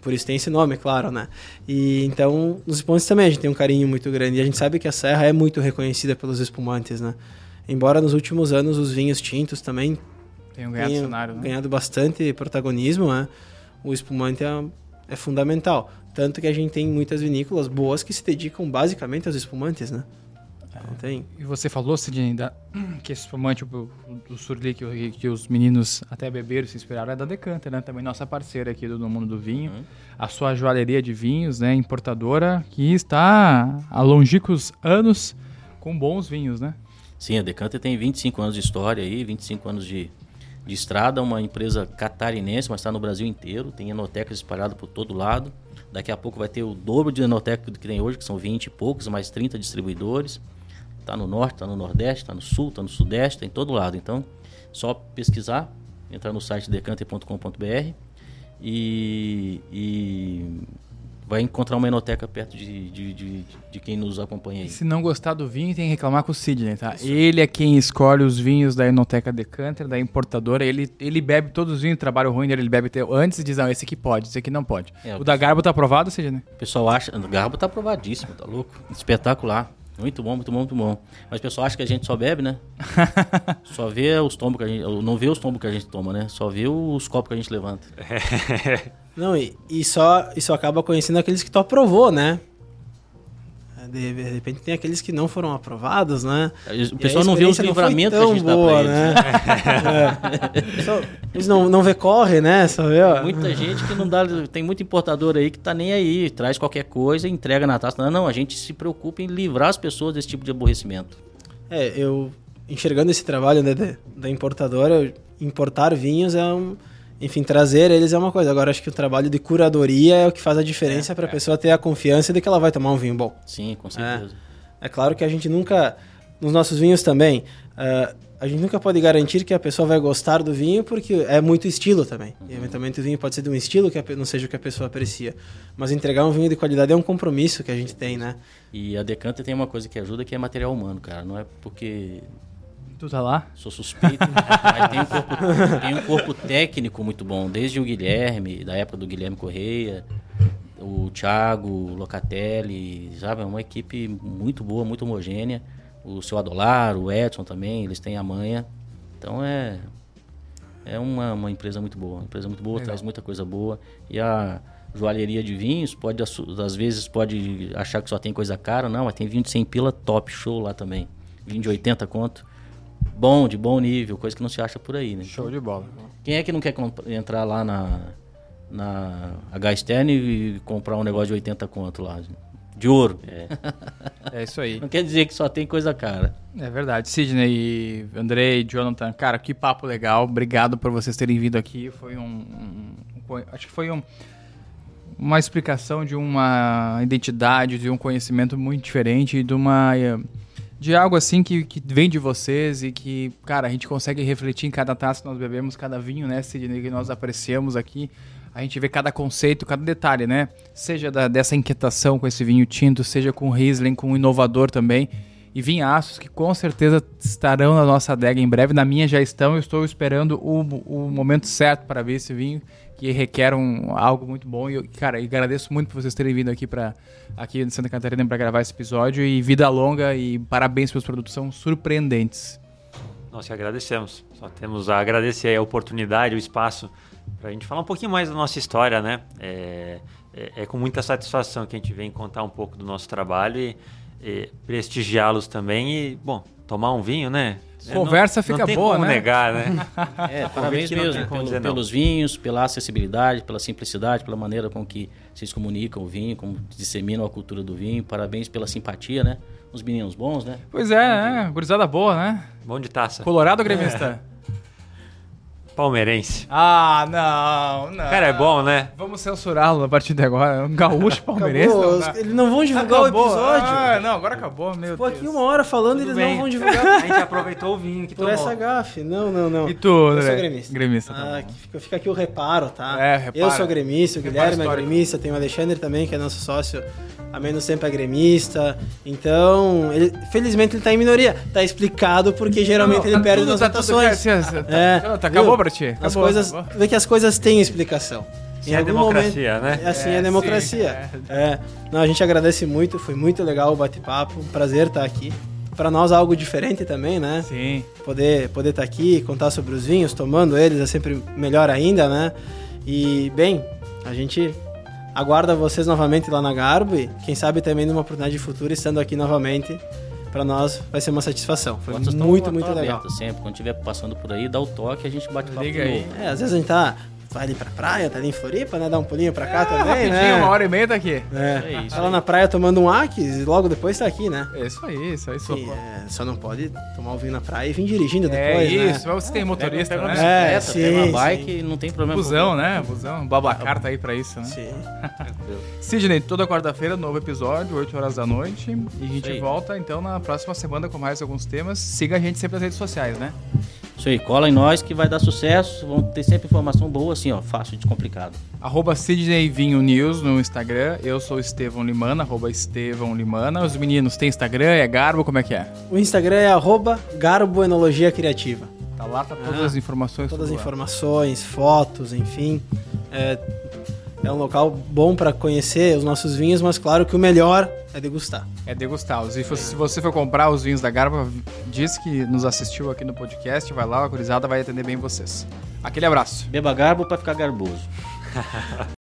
Por isso tem esse nome, é claro, né? E então, nos espumantes também a gente tem um carinho muito grande. E a gente sabe que a Serra é muito reconhecida pelos espumantes, né? Embora nos últimos anos os vinhos tintos também Tem um ganhado tenham cenário, né? ganhado bastante protagonismo, né? O espumante é, é fundamental. Tanto que a gente tem muitas vinícolas boas que se dedicam basicamente aos espumantes, né? Então tem. E você falou, Sidney, da, que esse espumante, o, o surli que, que os meninos até beberam, se inspiraram, é da Decanter, né? Também nossa parceira aqui do, do Mundo do Vinho. Uhum. A sua joalheria de vinhos, né? Importadora, que está há longínquos anos com bons vinhos, né? Sim, a Decanter tem 25 anos de história aí, 25 anos de, de estrada, uma empresa catarinense, mas está no Brasil inteiro, tem enotecas espalhadas por todo lado. Daqui a pouco vai ter o dobro de enoteca que tem hoje, que são 20 e poucos, mais 30 distribuidores. Está no norte, está no nordeste, está no sul, está no sudeste, está em todo lado. Então, só pesquisar, entrar no site decanter.com.br e, e vai encontrar uma enoteca perto de, de, de, de quem nos acompanha aí. Se não gostar do vinho, tem que reclamar com o Sidney, tá? Ele é quem escolhe os vinhos da Enoteca Decanter, da importadora. Ele, ele bebe todos os vinhos, trabalho ruim dele, ele bebe antes e diz, não, esse aqui pode, esse aqui não pode. É, o da Garbo tá aprovado, Sidney? O pessoal acha. O Garbo tá aprovadíssimo, tá louco? Espetacular. Muito bom, muito bom, muito bom. Mas o pessoal acha que a gente só bebe, né? só vê os tombos que a gente. Não vê os tombos que a gente toma, né? Só vê os copos que a gente levanta. Não, e, e só, e só acaba conhecendo aqueles que tu aprovou, né? De, de repente tem aqueles que não foram aprovados, né? O E pessoal não vê os livramentos que a gente dá boa, pra eles. né? É. Só- eles não, não vê corre, né? Só vê, ó. Muita gente que não dá. Tem muito importador aí que tá nem aí, traz qualquer coisa entrega na taça. Não, não, a gente se preocupa em livrar as pessoas desse tipo de aborrecimento. É, eu enxergando esse trabalho né, da, da importadora, importar vinhos é um. Enfim, trazer eles é uma coisa. Agora, acho que o trabalho de curadoria é o que faz a diferença para a pessoa ter a confiança de que ela vai tomar um vinho bom. Sim, com certeza. É claro que a gente nunca, nos nossos vinhos também, ah, a gente nunca pode garantir que a pessoa vai gostar do vinho, porque é muito estilo também. E eventualmente o vinho pode ser de um estilo que a não seja o que a pessoa aprecia. Mas entregar um vinho de qualidade é um compromisso que a gente tem, né? E a Decanter tem uma coisa que ajuda que é material humano, cara. Não é porque Tu tá lá? Sou suspeito, mas tem um, corpo, tem um corpo técnico muito bom, desde o Guilherme, da época do Guilherme Correia, o Thiago Locatelli, sabe? É uma equipe muito boa, muito homogênea. O seu Adolar, o Edson também, eles têm a manha. Então é é uma, uma empresa muito boa, uma empresa muito boa, Legal. traz muita coisa boa. E a joalheria de vinhos pode às vezes pode achar que só tem coisa cara, não, mas tem vinho de 100 pila top show lá também. Vinho de 80 conto. Bom, de bom nível, coisa que não se acha por aí, né? Show de bola. Quem é que não quer entrar lá na, na H Stern e comprar um negócio de 80 conto lá? De ouro. É. É isso aí. Não quer dizer que só tem coisa cara. É verdade. Sidney, Andrei, Jonathan, cara, que papo legal. Obrigado por vocês terem vindo aqui. Foi um. um- um- acho que foi um, uma explicação de uma identidade, de um conhecimento muito diferente, e de uma. De algo assim que, que vem de vocês e que, cara, a gente consegue refletir em cada taça que nós bebemos, cada vinho, né, Sidney, que nós apreciamos aqui. A gente vê cada conceito, cada detalhe, né? Seja da- dessa inquietação com esse vinho tinto, seja com o Riesling, com o inovador também. E vinhaços que com certeza estarão na nossa adega em breve. Na minha já estão. Eu estou esperando o, o momento certo para ver esse vinho, que requer um, algo muito bom. E, eu, cara, e agradeço muito por vocês terem vindo aqui para aqui em Santa Catarina para gravar esse episódio. E vida longa e parabéns pelos produtos, são surpreendentes. Nós que agradecemos. Só temos a agradecer a oportunidade, o espaço para a gente falar um pouquinho mais da nossa história, né? É, é- é com muita satisfação que a gente vem contar um pouco do nosso trabalho e, e prestigiá-los também e, bom, tomar um vinho, né? É, Conversa não, fica não tem boa, como né? negar, né? É, parabéns mesmo pelo- pelos vinhos, pela acessibilidade, pela simplicidade, pela maneira com que vocês comunicam o vinho, como disseminam a cultura do vinho. Parabéns pela simpatia, né? Uns meninos bons, né? Pois é, né? Gurizada boa, né? Bom de taça. Colorado gremista. Palmeirense. Ah, não, não. Cara, é bom, né? Vamos censurá-lo a partir de agora. Um gaúcho palmeirense. Acabou, não dá. Eles não vão divulgar Acabou. o episódio. Ah, não, agora acabou, meu Pô, Deus. aqui uma hora falando e eles Tudo bem. não vão divulgar A gente aproveitou o vinho que por tomou. essa gafe. Não, não, não. E tu, Eu André? sou gremista. Gremista, tá Ah, bom. que fica, fica aqui o reparo, tá? É, repara. Eu sou gremista, o Reparo Guilherme é gremista, tem o Alexandre também, que é nosso sócio há menos tempo é gremista. Então, ele- felizmente ele tá em minoria. Tá explicado porque geralmente ele Não, perde tudo nas tá tudo votações. tá- É, tá- viu? acabou pra ti? As Acabou, coisas, acabou. vê que as coisas têm explicação. Sim, é democracia, né? É assim, É, é, sim, democracia. É. Não, a gente agradece muito, foi muito legal o bate-papo, um prazer estar aqui. Pra nós algo diferente também, né? Sim. Poder poder estar aqui, contar sobre os vinhos, tomando eles é sempre melhor ainda, né? E bem, a gente aguarda vocês novamente lá na Garbo e quem sabe também numa oportunidade futura estando aqui novamente. Pra nós vai ser uma satisfação. Foi muito, muito legal. Sempre, quando estiver passando por aí, dá o toque, a gente bate papo Liga aí. É, às vezes a gente tá vai ali pra praia, tá ali em Floripa, né? Dá um pulinho pra cá Ah, também, rapidinho, né? uma hora e meia tá aqui. É, É isso tá lá aí. na praia tomando um Aques e logo depois tá aqui, né? É isso aí, isso aí. só- Sim, é, só não pode tomar o vinho na praia e vir dirigindo É depois, isso, né? mas você tem motorista, pega, né? pega uma É, sim, uma bike sim. e não tem problema. Busão, né? Busão. Babacar tá aí pra isso, né? Sim. Sidney, toda quarta-feira, novo episódio, 8 horas da noite. E a Isso gente volta então na próxima semana com mais alguns temas. Siga a gente sempre nas redes sociais, né? Isso aí, cola em nós que vai dar sucesso. Vão ter sempre informação boa, assim, ó, fácil e descomplicado. Arroba Sidney Vinho News no Instagram. Eu sou Estevão Limana, arroba Estevão Limana. Os meninos têm Instagram, é Garbo, como é que é? O Instagram é arroba Garbo Enologia Criativa. Tá lá, tá todas Ah, as informações. Todas as informações, fotos, enfim. É, é um local bom para conhecer os nossos vinhos, mas claro que o melhor é degustar. É degustá-los. E se você for comprar os vinhos da Garba, diz que nos assistiu aqui no podcast, vai lá, a gurizada vai atender bem vocês. Aquele abraço. Beba garbo pra ficar garboso.